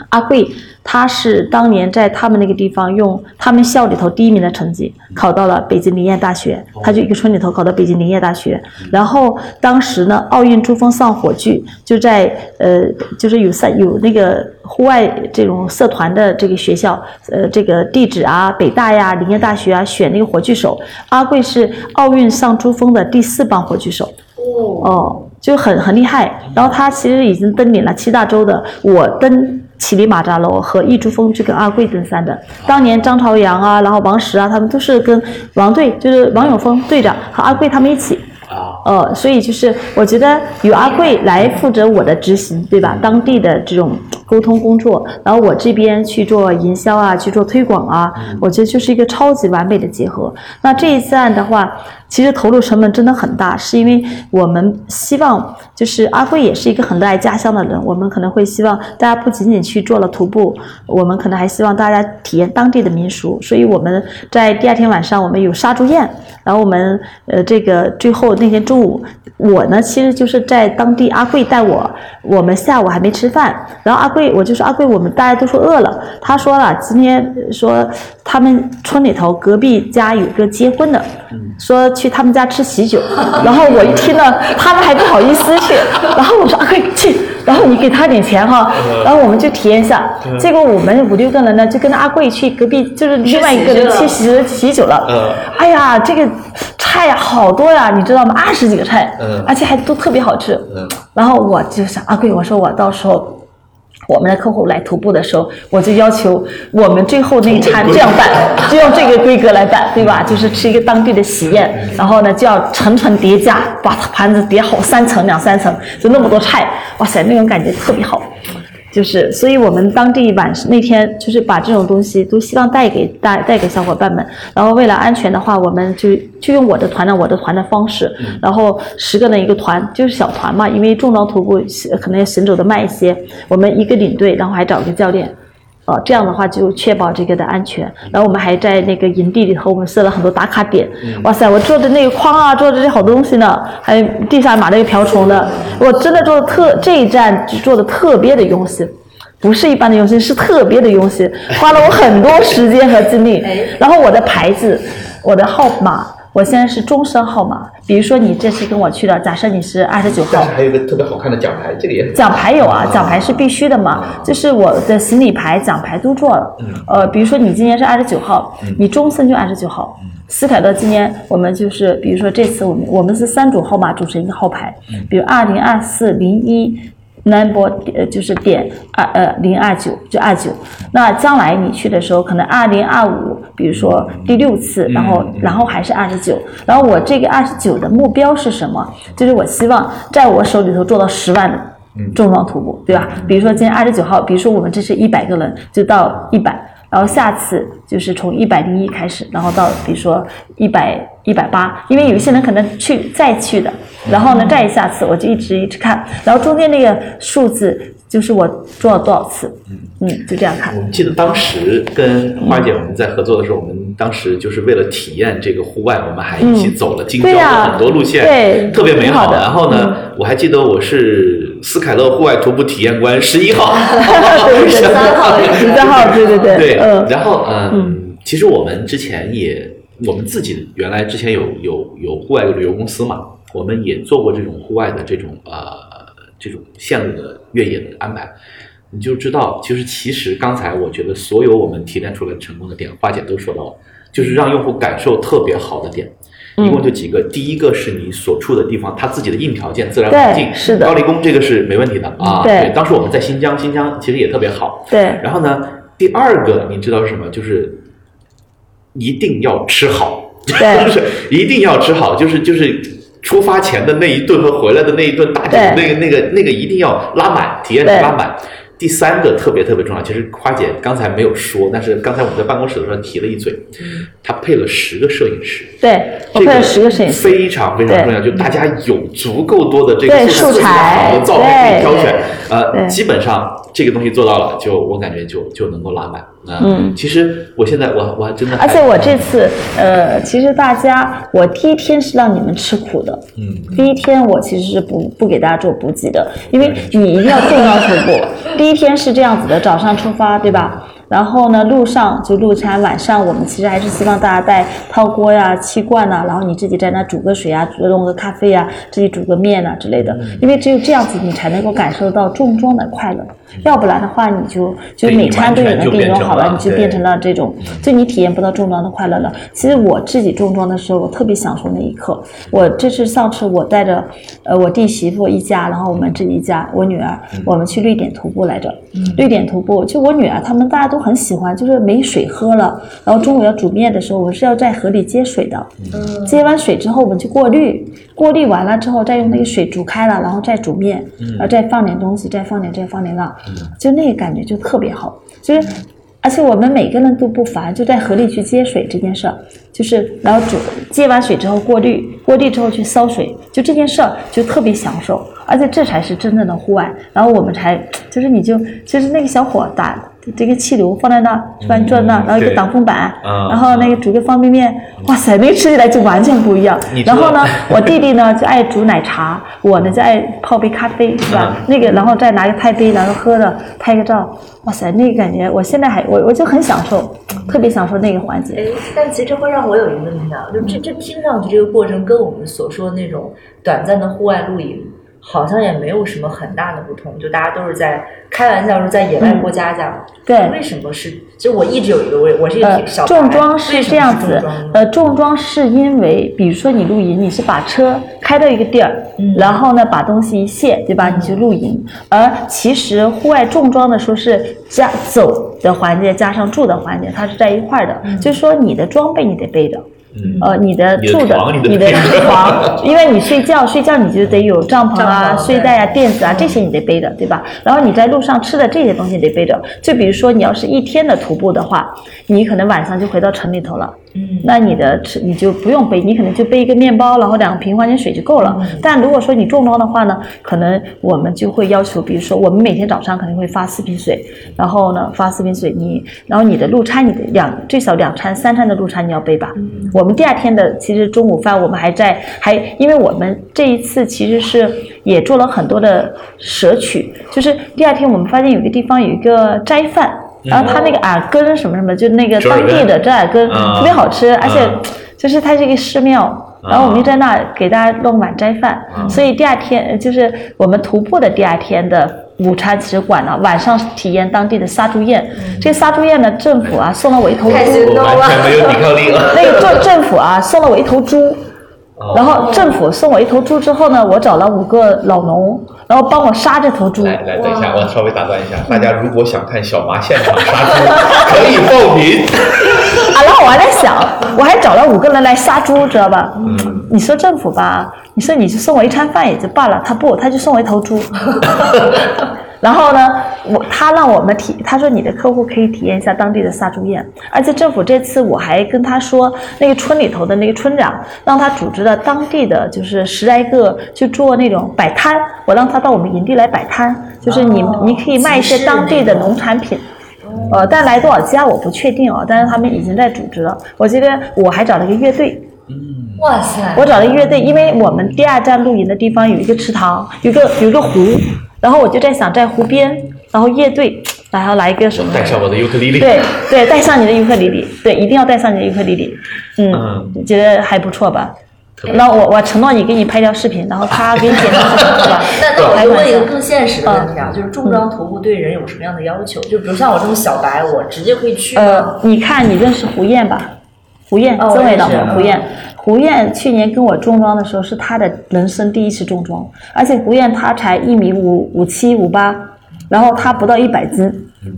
阿贵他是当年在他们那个地方用他们校里头第一名的成绩考到了北京林业大学，他就一个村里头考到北京林业大学。然后当时呢，奥运珠峰上火炬就在呃就是有赛有那个户外这种社团的这个学校，呃这个地址啊北大呀林业大学啊选那个火炬手，阿贵是奥运上珠峰的第四棒火炬手。哦，就很很厉害。然后他其实已经登顶了七大洲的，我登乞力马扎罗和一珠峰去跟阿贵登山的。当年张朝阳啊，然后王石啊，他们都是跟王队，就是王永峰队长和阿贵他们一起。
啊，
呃，所以就是我觉得由阿贵来负责我的执行，对吧？当地的这种沟通工作，然后我这边去做营销啊，去做推广啊，我觉得就是一个超级完美的结合。那这一次案的话，其实投入成本真的很大，是因为我们希望就是阿贵也是一个很热爱家乡的人，我们可能会希望大家不仅仅去做了徒步，我们可能还希望大家体验当地的民俗，所以我们在第二天晚上我们有杀猪宴，然后我们呃这个最后那天中午，我呢其实就是在当地阿贵带我，我们下午还没吃饭，然后阿贵我就说阿贵我们大家都说饿了，他说了今天说他们村里头隔壁家有个结婚的，说去他们家吃喜酒，然后我一听呢，他们还不好意思去，[laughs] 然后我说阿贵去，然后你给他点钱哈，然后我们就体验一下，结果我们五六个人呢就跟着阿贵去隔壁，就是另外一个人去喜喜酒了，
嗯。
哎呀这个菜呀好多呀，你知道吗？二十几个菜，
嗯。
而且还都特别好吃，
嗯。
然后我就想阿贵，我说我到时候。我们的客户来徒步的时候，我就要求我们最后那一餐这样办，就用这个规格来办，对吧？就是吃一个当地的喜宴，然后呢就要层层叠加，把盘子叠好三层两三层，就那么多菜，哇塞，那种感觉特别好。就是，所以我们当地晚那天就是把这种东西都希望带给带带给小伙伴们。然后为了安全的话，我们就就用我的团的我的团的方式，然后十个人一个团，就是小团嘛，因为重装徒步可能要行走的慢一些，我们一个领队，然后还找一个教练。呃，这样的话就确保这个的安全。然后我们还在那个营地里头，我们设了很多打卡点。哇塞，我做的那个筐啊，做的这好多东西呢，还有地上码那个瓢虫的，我真的做的特这一站就做的特别的用心。不是一般的用心，是特别的用心，花了我很多时间和精力。然后我的牌子，我的号码，我现在是终身号码。比如说你这次跟我去的，假设你是二十九号
但是，还有一个特别好看的奖牌，这个也
奖牌有啊，奖牌是必须的嘛，就是我的行李牌、奖牌都做了。呃，比如说你今年是二十九号，你终身就二十九号。斯凯乐今年我们就是，比如说这次我们我们是三组号码组成一个号牌，比如二零二四零一。Number 呃就是点二呃零二九就二九，那将来你去的时候可能二零二五，比如说第六次，然后然后还是二十九，然后我这个二十九的目标是什么？就是我希望在我手里头做到十万的重装徒步，对吧？比如说今天二十九号，比如说我们这是一百个人，就到一百。然后下次就是从一百零一开始，然后到比如说一百一百八，因为有一些人可能去再去的，然后呢再下次我就一直一直看，然后中间那个数字就是我做了多少次，嗯，就这样看
我。记得当时跟花姐我们在合作的时候，我们当时就是为了体验这个户外，我们还一起走了京郊的很多路线，
对
特别美好。然后呢，我还记得我是斯凯勒户外徒步体验官十一号，[laughs]
对
十三号。
十三号，对对对，
对，
嗯，
然后嗯，其实我们之前也，我们自己原来之前有有有户外的旅游公司嘛，我们也做过这种户外的这种呃这种线路的越野的安排，你就知道，就是其实刚才我觉得所有我们提炼出来成功的点，花姐都说到了，就是让用户感受特别好的点。一共就几个，第一个是你所处的地方，它自己的硬条件、自然环境，
是的
高丽宫这个是没问题的啊。
对
当时我们在新疆，新疆其实也特别好。
对
然后呢，第二个你知道是什么？就是一定要吃好，[laughs]
对
就是一定要吃好，就是就是出发前的那一顿和回来的那一顿大酒，
对
那个那个那个一定要拉满，体验值拉满。第三个特别特别重要，其实花姐刚才没有说，但是刚才我们在办公室的时候提了一嘴，她配了十个摄影师。
对，我配了十个摄影师，
非常非常重要，就大家有足够多的这个素
素材
好的照片可以挑选，呃，基本上这个东西做到了，就我感觉就就能够拉满。啊
嗯
其实我现在我我还真的还，
而且我这次，呃，其实大家，我第一天是让你们吃苦的。
嗯，
第一天我其实是不不给大家做补给的，因为你一定要重装徒步。第一天是这样子的，早上出发，对吧？然后呢，路上就路餐，晚上我们其实还是希望大家带泡锅呀、气罐呐、然后你自己在那煮个水啊，煮弄个咖啡呀、自己煮个面呐之类的，因为只有这样子，你才能够感受到重装的快乐。要不然的话，你就就每餐都有人给你弄好了，你就变成了这种，就你体验不到重装的快乐了。其实我自己重装的时候，我特别享受那一刻。我这是上次我带着呃我弟媳妇一家，然后我们这一家，我女儿，我们去瑞典徒步来着。瑞典徒步，就我女儿他们大家都很喜欢，就是没水喝了，然后中午要煮面的时候，我是要在河里接水的。接完水之后，我们去过滤，过滤完了之后，再用那个水煮开了，然后再煮面，然后再放点东西，再放点，再放点辣，就那个感觉就特别好。就是，而且我们每个人都不烦，就在河里去接水这件事儿，就是然后煮接完水之后过滤，过滤之后去烧水，就这件事儿就特别享受，而且这才是真正的户外。然后我们才就是你就就是那个小伙打这个气流放在那儿，是吧？你坐在那儿，然后一个挡风板，
嗯
然后那个煮个方便面，哇塞，那个吃起来就完全不一样然后呢，[laughs] 我弟弟呢就爱煮奶茶，我呢就爱泡杯咖啡，是吧？
嗯
那个然后再拿个钛杯，然后喝着拍个照，哇塞，那个感觉我现在还我我就很享受，特别享受那个环节。
哎，但其实这会让我有一个问题啊，就这这听上去这个过程跟我们所说的那种短暂的户外露营，好像也没有什么很大的不同，就大家都是在开玩笑说在野外过家家。
对
为什么是？就我一直有一个我我是一个小，白
重装是这样子
重装呢，
呃，重装是因为，比如说你露营，你是把车开到一个地儿，
嗯
然后呢把东西一卸，对吧？你去露营。而其实户外重装的时候是加走的环节加上住的环节，它是在一块儿的，
嗯
就是说你的装备你得背着。
嗯
呃，你的住的
床你得
你的 [laughs] 床，因为你睡觉睡觉你就得有帐篷啊、睡袋啊、垫子啊这些你得背着，对吧？然后你在路上吃的这些东西得背着。就比如说你要是一天的徒步的话，你可能晚上就回到城里头了。
嗯
那你的吃你就不用背，你可能就背一个面包，然后两瓶矿泉水就够了。但如果说你重装的话呢，可能我们就会要求，比如说我们每天早上肯定会发四瓶水，然后呢发四瓶水你，然后你的路餐你的两最少两餐三餐的路餐你要背吧。我们第二天的其实中午饭我们还在还，因为我们这一次其实是也做了很多的舍取，就是第二天我们发现有一个地方有一个斋饭。然后它那个耳根什么什么，就那个当地的折耳根
嗯
特别好吃，而且
嗯
就是它是一个寺庙，然后我们就在那给大家弄碗斋饭，
嗯
所以第二天呃就是我们徒步的第二天的午餐其实管了，晚上体验当地的杀猪宴。这个杀猪宴呢，政府啊送了我一头猪，
完全没有抵抗力了。
那个政政府啊送了我一头猪，
哦
然后政府送我一头猪之后呢，我找了五个老农，然后帮我杀这头猪。
来来，等一下，我稍微打断一下，大家如果想看小麻现场杀猪，可以报名。[laughs]
啊，然后我还在想，我还找了五个人来杀猪，知道吧？
嗯
你说政府吧，你说你就送我一餐饭也就罢了，他不，他就送我一头猪。[laughs] 然后呢，我他让我们体，他说你的客户可以体验一下当地的杀猪宴，而且政府这次我还跟他说，那个村里头的那个村长让他组织了当地的就是十来个去做那种摆摊，我让他到我们营地来摆摊，就是你、
哦
你可以卖一些当地的农产品。呃，但来多少家我不确定啊，但是他们已经在组织了。我记得我还找了一个乐队，
哇塞，
我找了一个乐队，因为我们第二站露营的地方有一个池塘，有一个有一个湖，然后我就在想在湖边，然后乐队，然后来一个什么？
带上我的尤克里里。
对对，带上你的尤克里里，对，一定要带上你的尤克里里，嗯，觉得还不错吧？那我我承诺你给你拍条视频，然后他给你剪成视频，是吧？[laughs]
那那我就问一个更现实的问题啊，就是重装徒步对人有什么样的要求？就比如像我这种小白，我直接可以去吗？
呃，你看你认识胡燕吧？胡燕，曾伟老
认识
婆胡燕。胡艳去年跟我重装的时候是她的人生第一次重装，而且胡艳她才一米五五七五八，然后她不到一百斤，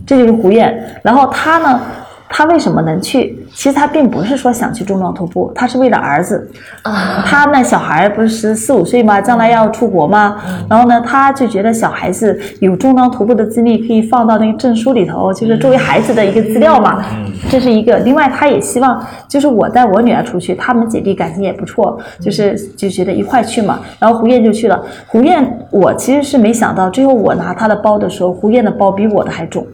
这就是胡艳。然后她呢，她为什么能去？其实他并不是说想去重装徒步，他是为了儿子。啊他那小孩不是十四五岁吗？将来要出国吗？然后呢，他就觉得小孩子有重装徒步的经历可以放到那个证书里头，就是作为孩子的一个资料嘛。这是一个。另外，他也希望就是我带我女儿出去，他们姐弟感情也不错，就是就觉得一块去嘛。然后胡燕就去了。胡燕，我其实是没想到，最后我拿她的包的时候，胡燕的包比我的还重。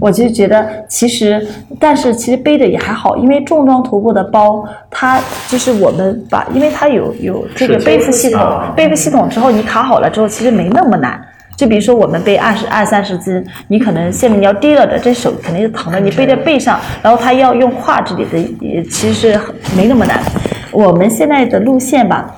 我就觉得其实，但是其实背着也还好，因为重装徒步的包，它就是我们把，因为它有有这个背负系统
啊，
背负系统之后你卡好了之后，其实没那么难。就比如说我们背二十二三十斤，你可能现在你要低了的，这手肯定是疼的，你背在背上，然后它要用胯这里的，也其实是没那么难。我们现在的路线吧，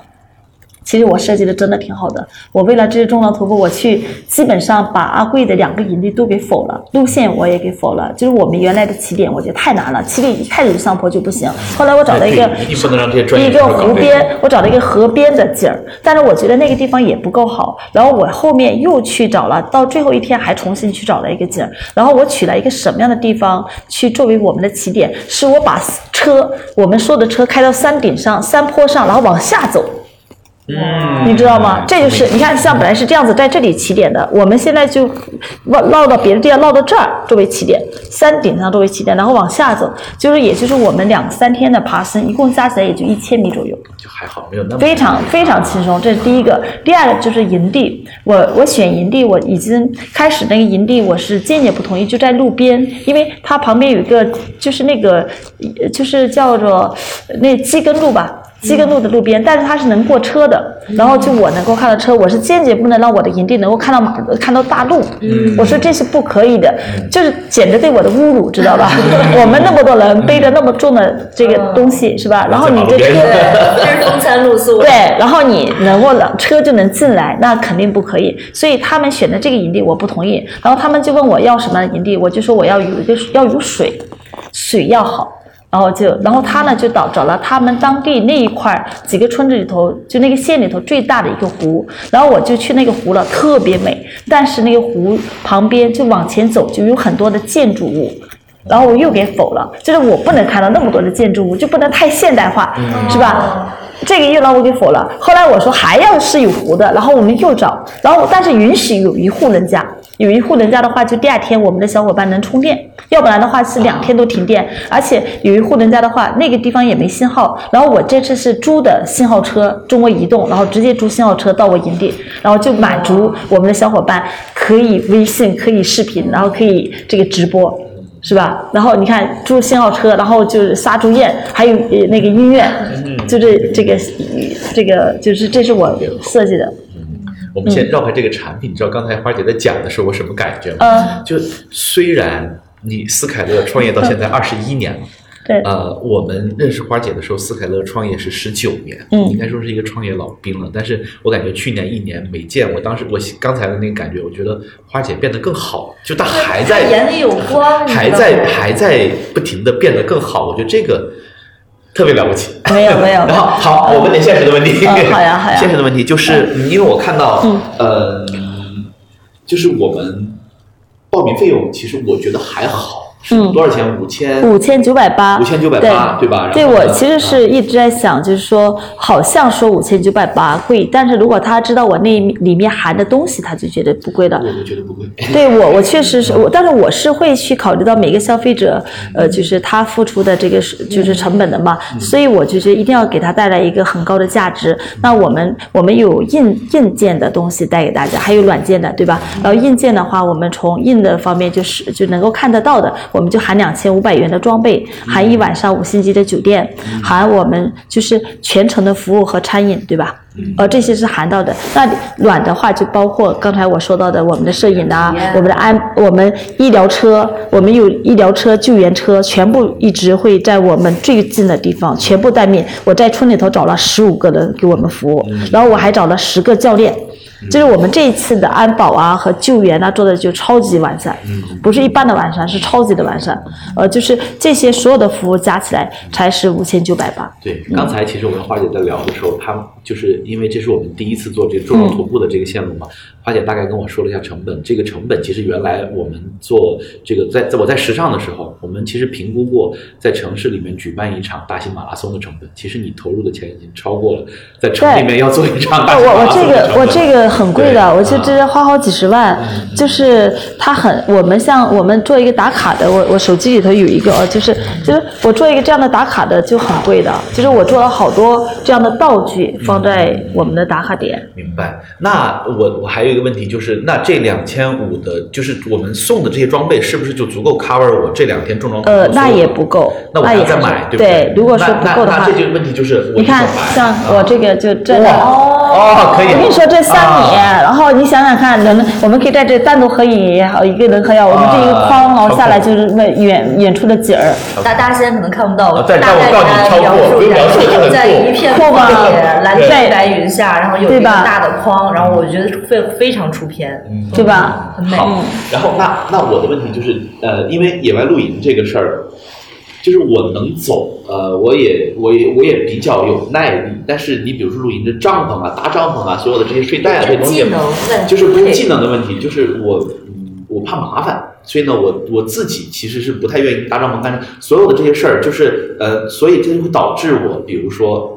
其实我设计的真的挺好的。我为了这次重装徒步，我去基本上把阿贵的两个营地都给否了，路线我也给否了。就是我们原来的起点，我觉得太难了，起点一开始就上坡就不行。后来我找了一个
对一
个湖边，我找了一个河边的景儿，但是我觉得那个地方也不够好。然后我后面又去找了，到最后一天还重新去找了一个景儿。然后我取了一个什么样的地方去作为我们的起点？是我把车，我们所有的车开到山顶上、山坡上，然后往下走。
嗯
你知道吗？这就是你看，像本来是这样子在这里起点的，我们现在就绕绕到别的地方，绕到这儿作为起点，山顶上作为起点，然后往下走，就是也就是我们两三天的爬升，一共加起来也就一千米左右。
就还好，没有那么
非常非常轻松，这是第一个。第二个就是营地，我我选营地，我已经开始那个营地我是坚决不同意，就在路边，因为它旁边有一个就是那个呃就是叫做呃那基根路吧。基根路的路边，但是它是能过车的，然后就我能够看到车，我是坚决不能让我的营地能够看到马看到大路，我说这是不可以的，就是简直对我的侮辱，知道吧？[laughs] 我们那么多人背着那么重的这个东西是吧？然后你这车。
是风餐露宿。
对，然后你能够让车就能进来，那肯定不可以。所以他们选的这个营地我不同意。然后他们就问我要什么营地，我就说我要有一个要有水，水要好。然后就，然后他呢就找找了他们当地那一块几个村子里头，就那个县里头最大的一个湖，然后我就去那个湖了，特别美。但是那个湖旁边就往前走，就有很多的建筑物。然后我又给否了，就是我不能看到那么多的建筑物，就不能太现代化，是吧？这个又让我给否了。后来我说还要是有湖的，然后我们又找，然后但是允许有一户人家，有一户人家的话，就第二天我们的小伙伴能充电，要不然的话是两天都停电。而且有一户人家的话，那个地方也没信号。然后我这次是租的信号车，中国移动，然后直接租信号车到我营地，然后就满足我们的小伙伴可以微信，可以视频，然后可以这个直播。是吧？然后你看租信号车，然后就是杀猪宴，还有那个音乐，就这这个这个就是这是我设计的。
我们先绕开这个产品，你知道刚才花姐在讲的时候我什么感觉吗？
嗯
就虽然你斯凯勒创业到现在二十一年了。[laughs]
对，
呃，我们认识花姐的时候，斯凯勒创业是十九年，
嗯
应该说是一个创业老兵了。但是我感觉去年一年没见，我当时我刚才的那个感觉，我觉得花姐变得更好，就她还在
眼里有光，
还在还在不停的变得更好，我觉得这个特别了不起。
没有没有。
然 [laughs] 后好，我问点现实的问题。
嗯好呀好呀。[laughs]
现实的问题就是，因为我看到，嗯，就是我们报名费用，其实我觉得还好，是
嗯
多少钱？五千
五千九百八，
五千九百八
对
吧对，
我其实是一直在想，就是说，好像说五千九百八贵，但是如果他知道我那里面含的东西，他就觉得不贵的。
我觉得不贵。[laughs]
对我，我确实是我，但是我是会去考虑到每个消费者，呃，就是他付出的这个是就是成本的嘛，所以我就觉得一定要给他带来一个很高的价值。那我们我们有硬硬件的东西带给大家，还有软件的，对吧？然后硬件的话，我们从硬的方面就是就能够看得到的，我们就含两千五百元的装备，含一晚上五星级的酒店，含我们就是全程的服务和餐饮，对吧？呃，这些是含到的。那软的话就包括刚才我说到的我们的摄影啊，我们的安，我们医疗车，我们有医疗车、救援车，全部一直会在我们最近的地方全部待命。我在村里头找了十五个人给我们服务，然后我还找了十个教练。就是我们这一次的安保啊和救援啊做的就超级完善，不是一般的完善，是超级的完善。呃，就是这些所有的服务加起来才是五千九百八。
对，刚才其实我跟花姐在聊的时候，她就是因为这是我们第一次做这个重装徒步的这个线路嘛，花姐大概跟我说了一下成本。这个成本其实原来我们做这个在在我在时尚的时候，我们其实评估过在城市里面举办一场大型马拉松的成本，其实你投入的钱已经超过了在城里面要做一场大型马拉
我我这
松的成本。
个我这个很贵的，
对
我就直接花好几十万。就是它很，我们像我们做一个打卡的，我我手机里头有一个，呃就是就是我做一个这样的打卡的就很贵的，就是我做了好多这样的道具放在我们的打卡点。
明白。那我我还有一个问题，就是那这两千五的，就是我们送的这些装备，是不是就足够 cover 我这两天重装
呃，那也不够，
那我要再买，对不
对，如果说不够的话
那那，这就问题就是
你看像我这个就这
哇
样。
哦，可以。
我跟你说，这三米，
啊。
然后你想想看，能我们可以在这单独合影也好，一个人合影，我们这一个框，然后下来就是那远远处的景儿，
大大家现在可能看不到，大概给
但我告诉你
大家描
超过
述一下，
不用描述
就是在一片
酷吧
旷野，蓝天白云下，然后有一个大的框，然后我觉得非非常出片，
对吧？
很美。
好，然后那那我的问题就是，呃，因为野外露营这个事儿，就是我能走，呃，我也我也我也比较有耐力，但是你比如说露营的帐篷啊、搭帐篷啊、所有的这些睡袋啊这些东西就是不是技能的问题，就是我嗯我怕麻烦，所以呢，我我自己其实是不太愿意搭帐篷干所有的这些事儿，就是呃，所以这就会导致我，比如说。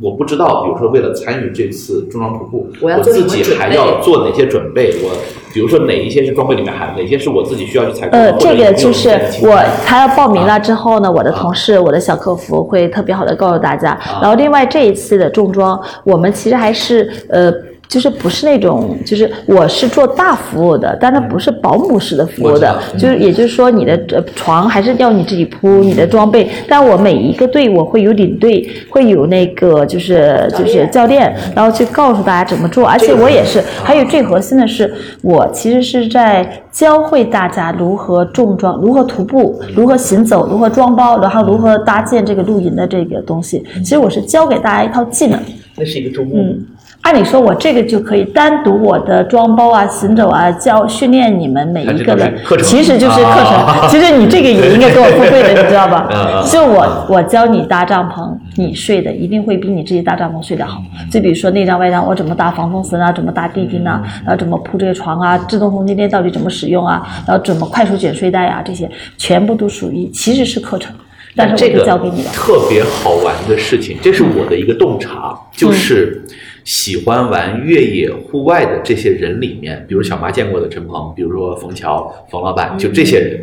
我不知道，比如说为了参与这次重装徒步，
我
自己还要做哪些准备？我比如说哪一些是装备里面含，哪些是我自己需要去采购的？
呃，这个就是我他要报名了之后呢，我的同事、我的小客服会特别好的告诉大家。然后另外这一次的重装，我们其实还是呃。就是不是那种，就是我是做大服务的，但它不是保姆式的服务的就是也就是说你的呃床还是要你自己铺，你的装备，但我每一个队我会有领队，会有那个就是就是教练，然后去告诉大家怎么做，而且我也是，还有最核心的是，我其实是在教会大家如何重装、如何徒步、如何行走、如何装包，然后如何搭建这个露营的这个东西。其实我是教给大家一套技能。
那是一个周末。
嗯，按理说我这个就可以单独我的装包啊、行走啊，教训练你们每一个人其实就是课程。
啊
其实你这个也应该给我 [laughs] 付费的，你知道吧？就我我教你搭帐篷，你睡的一定会比你自己搭帐篷睡得好。就比如说内帐外帐，我怎么搭防风绳啊，怎么搭地钉啊，然后怎么铺这个床啊，自动通气垫到底怎么使用啊，然后怎么快速卷睡袋啊，这些全部都属于其实是课程，但是我就
这个
教给你了。
特别好玩的事情，这是我的一个洞察，就是喜欢玩越野户外的这些人里面，比如小妈见过的陈鹏，比如说冯乔、冯老板，就这些人，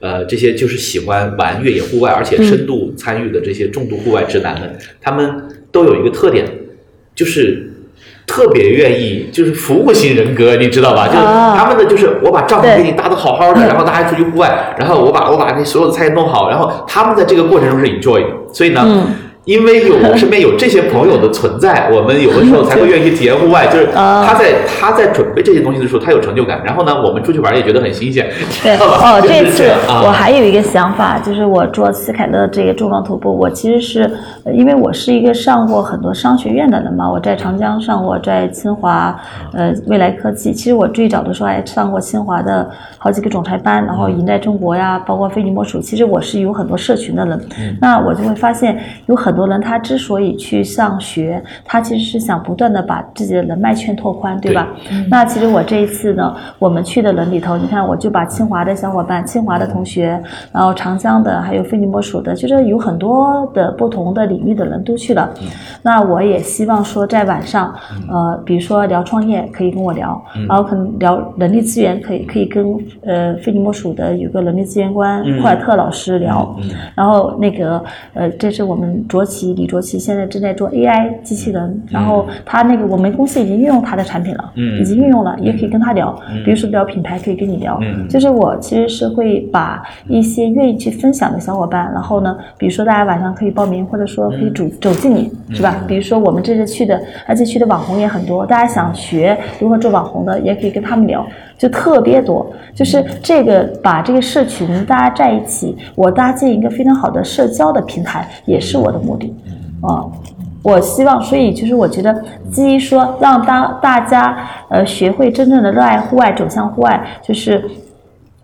呃，这些就是喜欢玩越野户外，而且深度参与的这些重度户外直男们，他们都有一个特点，就是。特别愿意就是服务型人格，你知道吧？就他们的就是我把帐篷给你搭的好好的，然后大家出去户外，然后我把我把那所有的菜弄好，然后他们在这个过程中是 enjoy 的，所以呢。
嗯
因为有我身边有这些朋友的存在，我们有的时候才会愿意去体验户外。就是 [laughs]
啊
他在他在准备这些东西的时候，他有成就感。然后呢，我们出去玩也觉得很新鲜，
对 [laughs]
吧？
哦，这次我还有一个想法，就是我做斯凯勒这个重装徒步，我其实是呃因为我是一个上过很多商学院的人嘛，我在长江上过，在清华呃未来科技，其实我最早的时候还上过清华的好几个总裁班，然后赢在中国呀，包括非你莫属，其实我是有很多社群的人，那我就会发现有很多人他之所以去上学，他其实是想不断的把自己的人脉圈拓宽，对吧？那其实我这一次呢，我们去的人里头，你看我就把清华的小伙伴、清华的同学，然后长江的，还有非你莫属的，就是有很多的不同的领域的人都去了。那我也希望说，在晚上，呃，比如说聊创业可以跟我聊，然后可能聊人力资源可以可以跟呃非你莫属的有个人力资源官库尔特老师聊，然后那个呃，这是我们昨卓奇，李卓奇现在正在做 AI 机器人，然后他那个我们公司已经运用他的产品了，
嗯。
已经运用了，也可以跟他聊，比如说聊品牌可以跟你聊，
嗯。
就是我其实是会把一些愿意去分享的小伙伴，然后呢，比如说大家晚上可以报名，或者说可以走走进你，是吧？比如说我们这次去的，而且去的网红也很多，大家想学如何做网红的，也可以跟他们聊，就特别多。就是这个把这个社群大家在一起，我搭建一个非常好的社交的平台，也是我的目的，啊。我希望，所以就是我觉得，基于说让大大家呃学会真正的热爱户外，走向户外，就是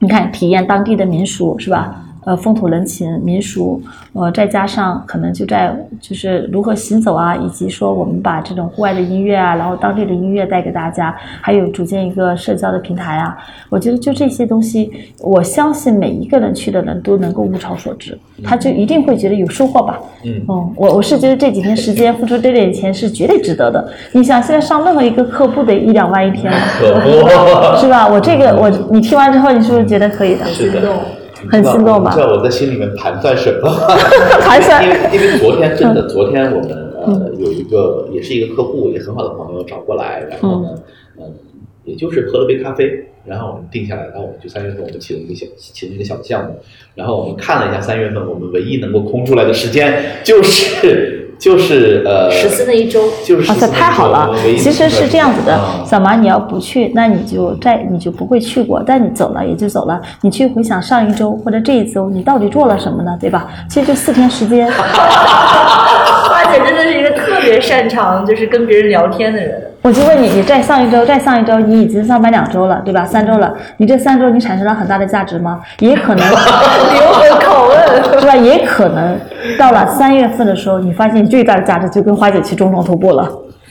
你看体验当地的民俗是吧？呃，风土人情、民俗，呃，再加上可能就在就是如何行走啊，以及说我们把这种户外的音乐啊，然后当地的音乐带给大家，还有组建一个社交的平台啊，我觉得就这些东西，我相信每一个人去的人都能够物超所值，他就一定会觉得有收获吧。
嗯
嗯，我我是觉得这几天时间付出这点钱是绝对值得的。你想现在上任何一个课不得一两万一天吗？
可不，[laughs]
是吧？我这个我你听完之后，你是不是觉得可以的？
是的
心动。
很心动吧？
你知道我在心里面盘算什么？[laughs]
盘算
因为因为昨天真的，昨天我们呃有一个也是一个客户，也很好的朋友找过来，然后呢，嗯，也就是喝了杯咖啡，然后我们定下来，然后我们就三月份我们启动一个小启动一个小项目，然后我们看了一下三月份我们唯一能够空出来的时间就是就是呃
十四那一周，
就是
哇塞
，14
太好了其实是这样子的
嗯，
小马，你要不去，那你就再你就不会去过，但你走了也就走了。你去回想上一周或者这一周，你到底做了什么呢？对吧？其实就四天时间，[laughs]
花姐真的是一个特别擅长就是跟别人聊天的人。
我就问你，你再上一周，再上一周，你已经上班两周了，对吧？三周了，你这三周你产生了很大的价值吗？也可能，[laughs]
灵魂拷问，
对吧？也可能到了三月份的时候，你发现最大的价值就跟花姐去中东徒步了，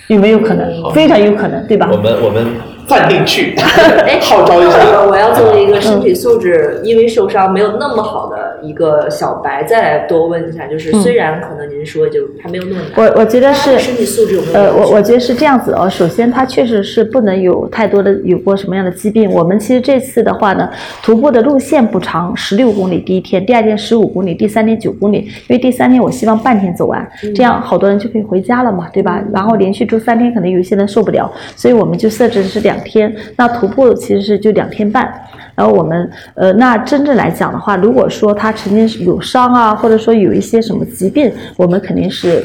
有没有可能？非常有可能，对吧？
我们我们暂定去
哎，[laughs]
号召一下。
我我要作为一个身体素质因为受伤没有那么好的一个小白，再来多问一下，就是虽然可能您说就还没有那么难，
我我觉得是
身体素质有没有
呃，我我觉得是这样子哦。首先，它确实是不能有太多的有过什么样的疾病。我们其实这次的话呢，徒步的路线不长，十六公里第一天，第二天十五公里，第三天九公里。因为第三天我希望半天走完，这样好多人就可以回家了嘛，对吧？然后连续住三天，可能有一些人受不了，所以我们就设置是两天。那徒步其实是就两天半。然后我们呃，那真正来讲的话，如果说他曾经是有伤啊，或者说有一些什么疾病，我们肯定是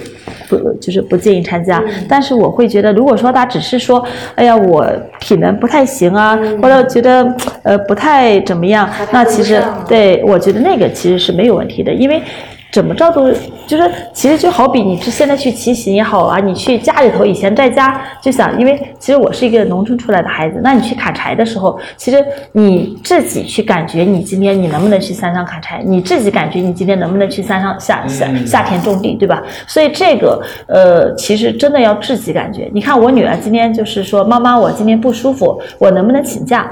不就是不建议参加。但是我会觉得，如果说他只是说，哎呀，我体能不太行啊，或者觉得呃不太怎么样，那其实对我觉得那个其实是没有问题的，因为。怎么着都就是，其实就好比你现在去骑行也好啊，你去家里头以前在家就想，因为其实我是一个农村出来的孩子，那你去砍柴的时候，其实你自己去感觉你今天你能不能去山上砍柴，你自己感觉你今天能不能去山上夏夏夏天种地，对吧？所以这个呃，其实真的要自己感觉。你看我女儿今天就是说，妈妈，我今天不舒服，我能不能请假？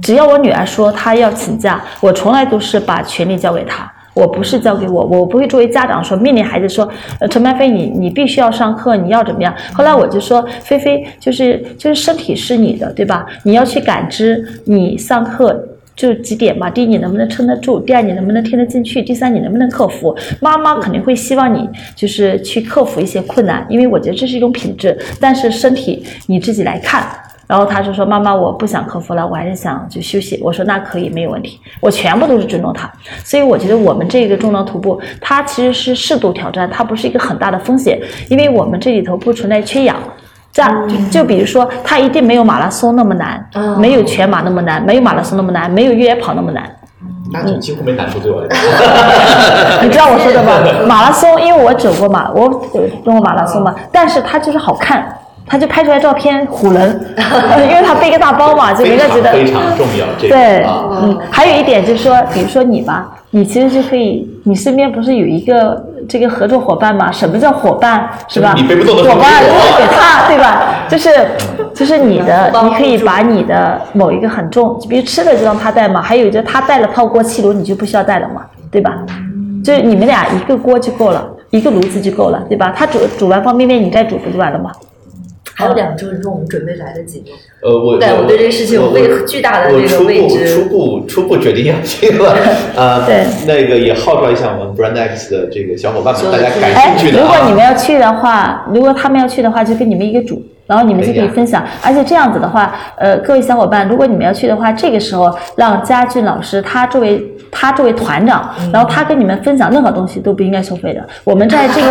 只要我女儿说她要请假，我从来都是把权利交给她。我不是交给我，我不会作为家长说命令孩子说，呃，陈曼飞你你必须要上课，你要怎么样？后来我就说，菲菲就是就是身体是你的，对吧？你要去感知你上课。就几点嘛，第一你能不能撑得住，第二你能不能听得进去，第三你能不能克服。妈妈肯定会希望你就是去克服一些困难，因为我觉得这是一种品质。但是身体你自己来看。然后他就说：“妈妈，我不想克服了，我还是想就休息。”我说：“那可以，没有问题，我全部都是尊重他。”所以我觉得我们这个重装徒步，它其实是适度挑战，它不是一个很大的风险，因为我们这里头不存在缺氧。这样就就比如说，它一定没有马拉松那么难，
嗯
没有全马那么难，没有马拉松那么难，没有越野跑那么难。
那你几乎没难度对我来讲。[laughs]
你知道我说的吧？[laughs] 马拉松，因为我走过马，我走过马拉松嘛，但是它就是好看。他就拍出来照片唬人，[laughs] 因为他背个大包嘛，就
非
人家觉得
非常重要，这个
对，
啊，
嗯，还有一点就是说，比如说你吧，你其实就可以，你身边不是有一个这个合作伙伴吗？什么叫伙伴，是吧？
你背不动的
伙伴就是给他，对吧？[laughs] 就是就是你的，你可以把你的某一个很重，比如吃的就让他带嘛，还有就他带了泡锅气炉，你就不需要带了嘛，对吧？就是你们俩一个锅就够了，一个炉子就够了，对吧？他煮煮完方便面，你再煮不就完了吗？
还有两周，你说我们准备来得及吗？
呃，我
对我对这个事情有未巨大的这个未知
初步初步初步决定要去了，[laughs] 呃，
对
那个也号召一下我们 Brand X 的这个小伙伴们，大家感
哎
兴趣，的
如果
啊
你们要去的话，如果他们要去的话，就跟你们一个组。然后你们就可以分享，而且这样子的话，呃，各位小伙伴，如果你们要去的话，这个时候让佳俊老师他作为他作为团长，然后他跟你们分享任何东西都不应该收费的。我们在这个，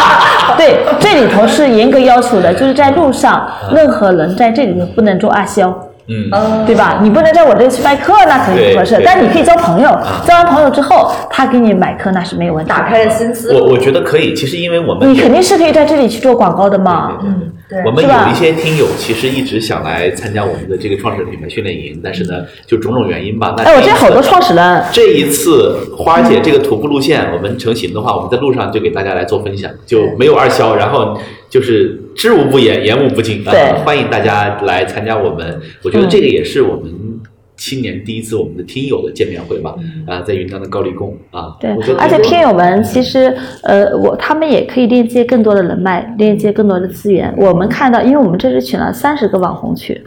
[laughs] 对这里头是严格要求的，就是在路上任何人在这里头不能做阿销。
嗯，
嗯，
对吧？你不能在我这里去卖课，那肯定不合适但你可以交朋友，交完朋友之后，他给你买课那是没有问题的。
打开了心思。
我我觉得可以，其实因为我们
你肯定是可以在这里去做广告的嘛。
嗯，对
我们有一些听友其实一直想来参加我们的这个创始人品牌训练营，但是呢，就种种原因吧。那
哎，我这
这一次
好多创始人，
这一次花姐这个徒步路线，我们成型的话，我们在路上就给大家来做分享，就没有二销，然后就是知无不言，言无不尽啊
对！
欢迎大家来参加我们，我觉得这个也是我们新年第一次我们的听友的见面会吧，啊，在云南的高丽贡啊，
对
我觉，得
而且听友们其实，呃，我他们也可以链接更多的人脉，链接更多的资源。我们看到，因为我们这次请了三十个网红去，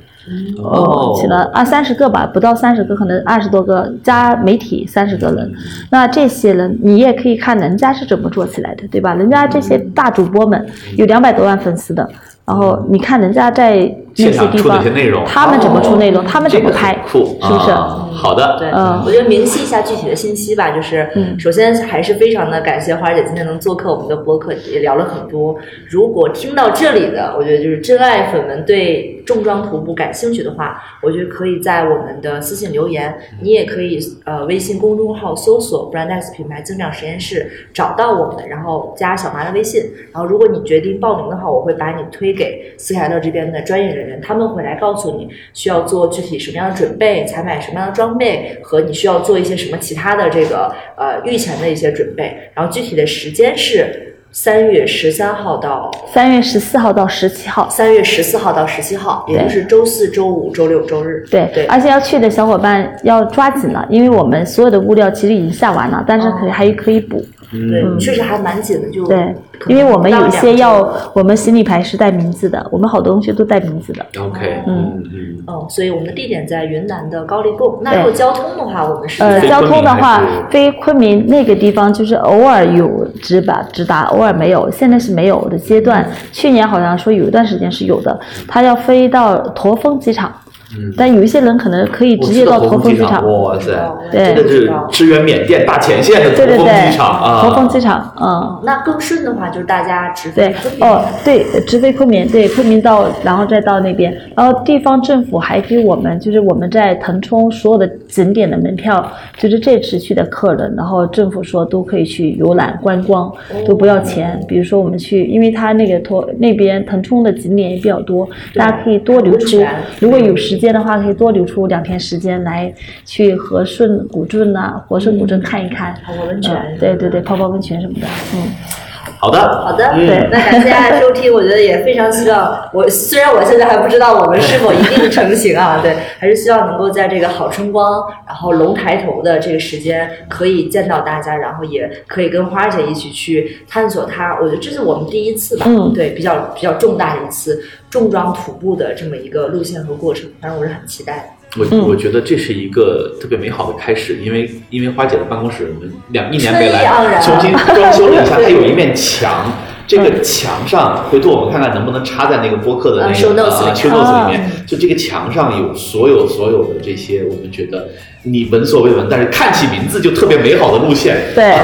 哦，
请了二三十个吧，不到三十个，可能二十多个，加媒体三十个人。那这些人，你也可以看人家是怎么做起来的，对吧？人家这些大主播们有两百多万粉丝的，然后你看人家在那
现场出的一些内容，
他们怎么出内容，
哦
他们怎么拍，
这个酷，
是不是？
啊好的，
对，
嗯。
我觉得明细一下具体的信息吧，就是，
嗯。
首先还是非常的感谢花姐今天能做客我们的播客，也聊了很多。如果听到这里的，我觉得就是真爱粉们对重装徒步感兴趣的话，我觉得可以在我们的私信留言，你也可以呃微信公众号搜索 Brandex 品牌增长实验室找到我们，然后加小麻的微信，然后如果你决定报名的话，我会把你推给斯凯勒这边的专业人员，他们会来告诉你需要做具体什么样的准备，采买什么样的装备，和你需要做一些什么其他的这个呃预前的一些准备。然后具体的时间是三月十三号到
三月十四号到十七号，
三月十四号到十七号，也就是周四周五周六周日。
对，
对，
而且要去的小伙伴要抓紧了，因为我们所有的物料其实已经下完了，但是可以还可以补。
对，确实还蛮紧的，就
对，因为我们有些要我们行李牌是带名字的，我们好多东西都带名字的。
OK，嗯嗯，
嗯，所以我们的地点在云南的高黎贡。那
对
如果交通的话，我们是
呃，交通的话，飞昆明那个地方就是偶尔有直达直达，偶尔没有，现在是没有的阶段。去年好像说有一段时间是有的，他要飞到驼峰机场，
嗯
但有一些人可能可以直接到驼峰机场。
哇塞，
对
这是支援缅甸大前线的
对对
驼峰机
对，
场啊，
驼峰机场，嗯。
那更顺的话，就是大家直飞昆明
哦，对，直飞昆明，对，昆明到，然后再到那边，然后地方政府还给我们，就是我们在腾冲所有的景点的门票，就是这次去的客人，然后政府说都可以去游览观光，都不要钱。比如说我们去，因为他那个驼那边腾冲的景点也比较多，大家可以多留出，如果有时间的话，可以多留出两天时间来去和顺古镇呐、和顺古镇看一看，
泡泡温泉
嗯对对对，泡泡温泉什么的，嗯。
好的，
好的，
嗯
对
那感谢大家收听，我觉得也非常希望我虽然我现在还不知道我们是否一定成型啊，对，还是希望能够在这个好春光，然后龙抬头的这个时间可以见到大家，然后也可以跟花姐一起去探索它。我觉得这是我们第一次吧，
嗯
对，比较比较重大的一次重装徒步的这么一个路线和过程，反正我是很期待的。
我
嗯
我觉得这是一个特别美好的开始，因为因为花姐的办公室，我们两一年没来，
然
重新装修了一下，[laughs] 它有一面墙。这个墙上，回头我们看看能不能插在那个播客的那
啊
个
show notes 里面
show notes 里面
啊。
就这个墙上有所有所有的这些，我们觉得你闻所未闻，但是看起名字就特别美好的路线。[laughs]
对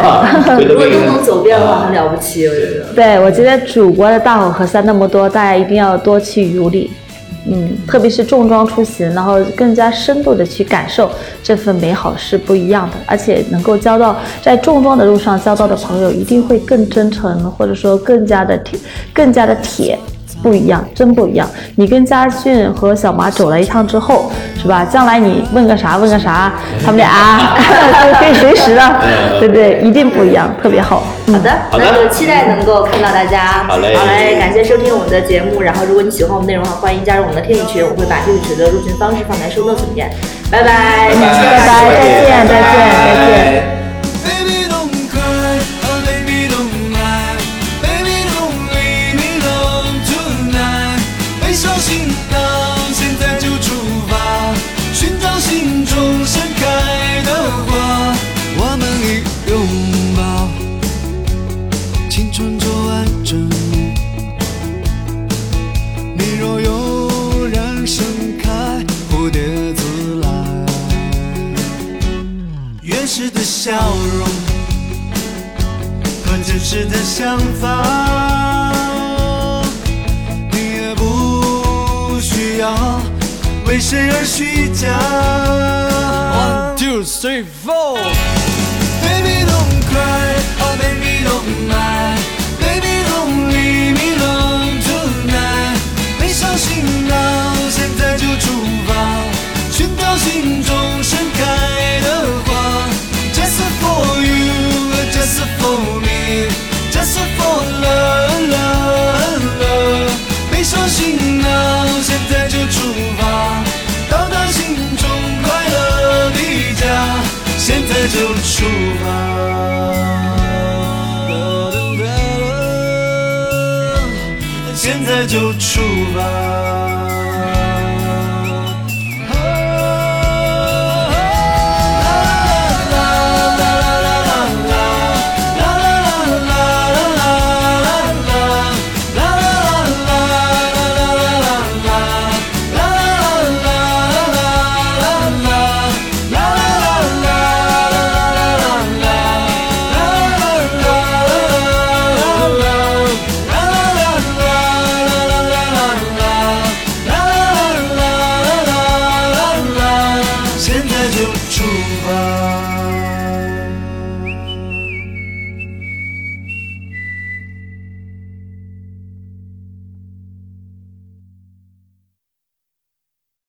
如果都能走遍的话，很了不起，我觉得。
对，我觉得祖国的大好河山那么多，大家一定要多去游历，嗯，特别是重装出行，然后更加深度的去感受这份美好是不一样的，而且能够交到在重装的路上交到的朋友，一定会更真诚，或者说更加的铁，更加的铁。不一样，真不一样。你跟嘉俊和小马走了一趟之后，是吧？将来你问个啥 [laughs] 问个啥，他们俩 [laughs] 可以随时的，[laughs] 对不对？一定不一样，特别好。嗯
好的，
好的
那就期待能够看到大家。
好嘞
好嘞，感谢收听我们的节目。然后，如果你喜欢我们内容的话，欢迎加入我们的听友群，我会把听友群的入群方式放在 show notes 里面。拜拜，
拜拜
拜拜，再见，再见，再见。
viva! 就出发，现在就出发。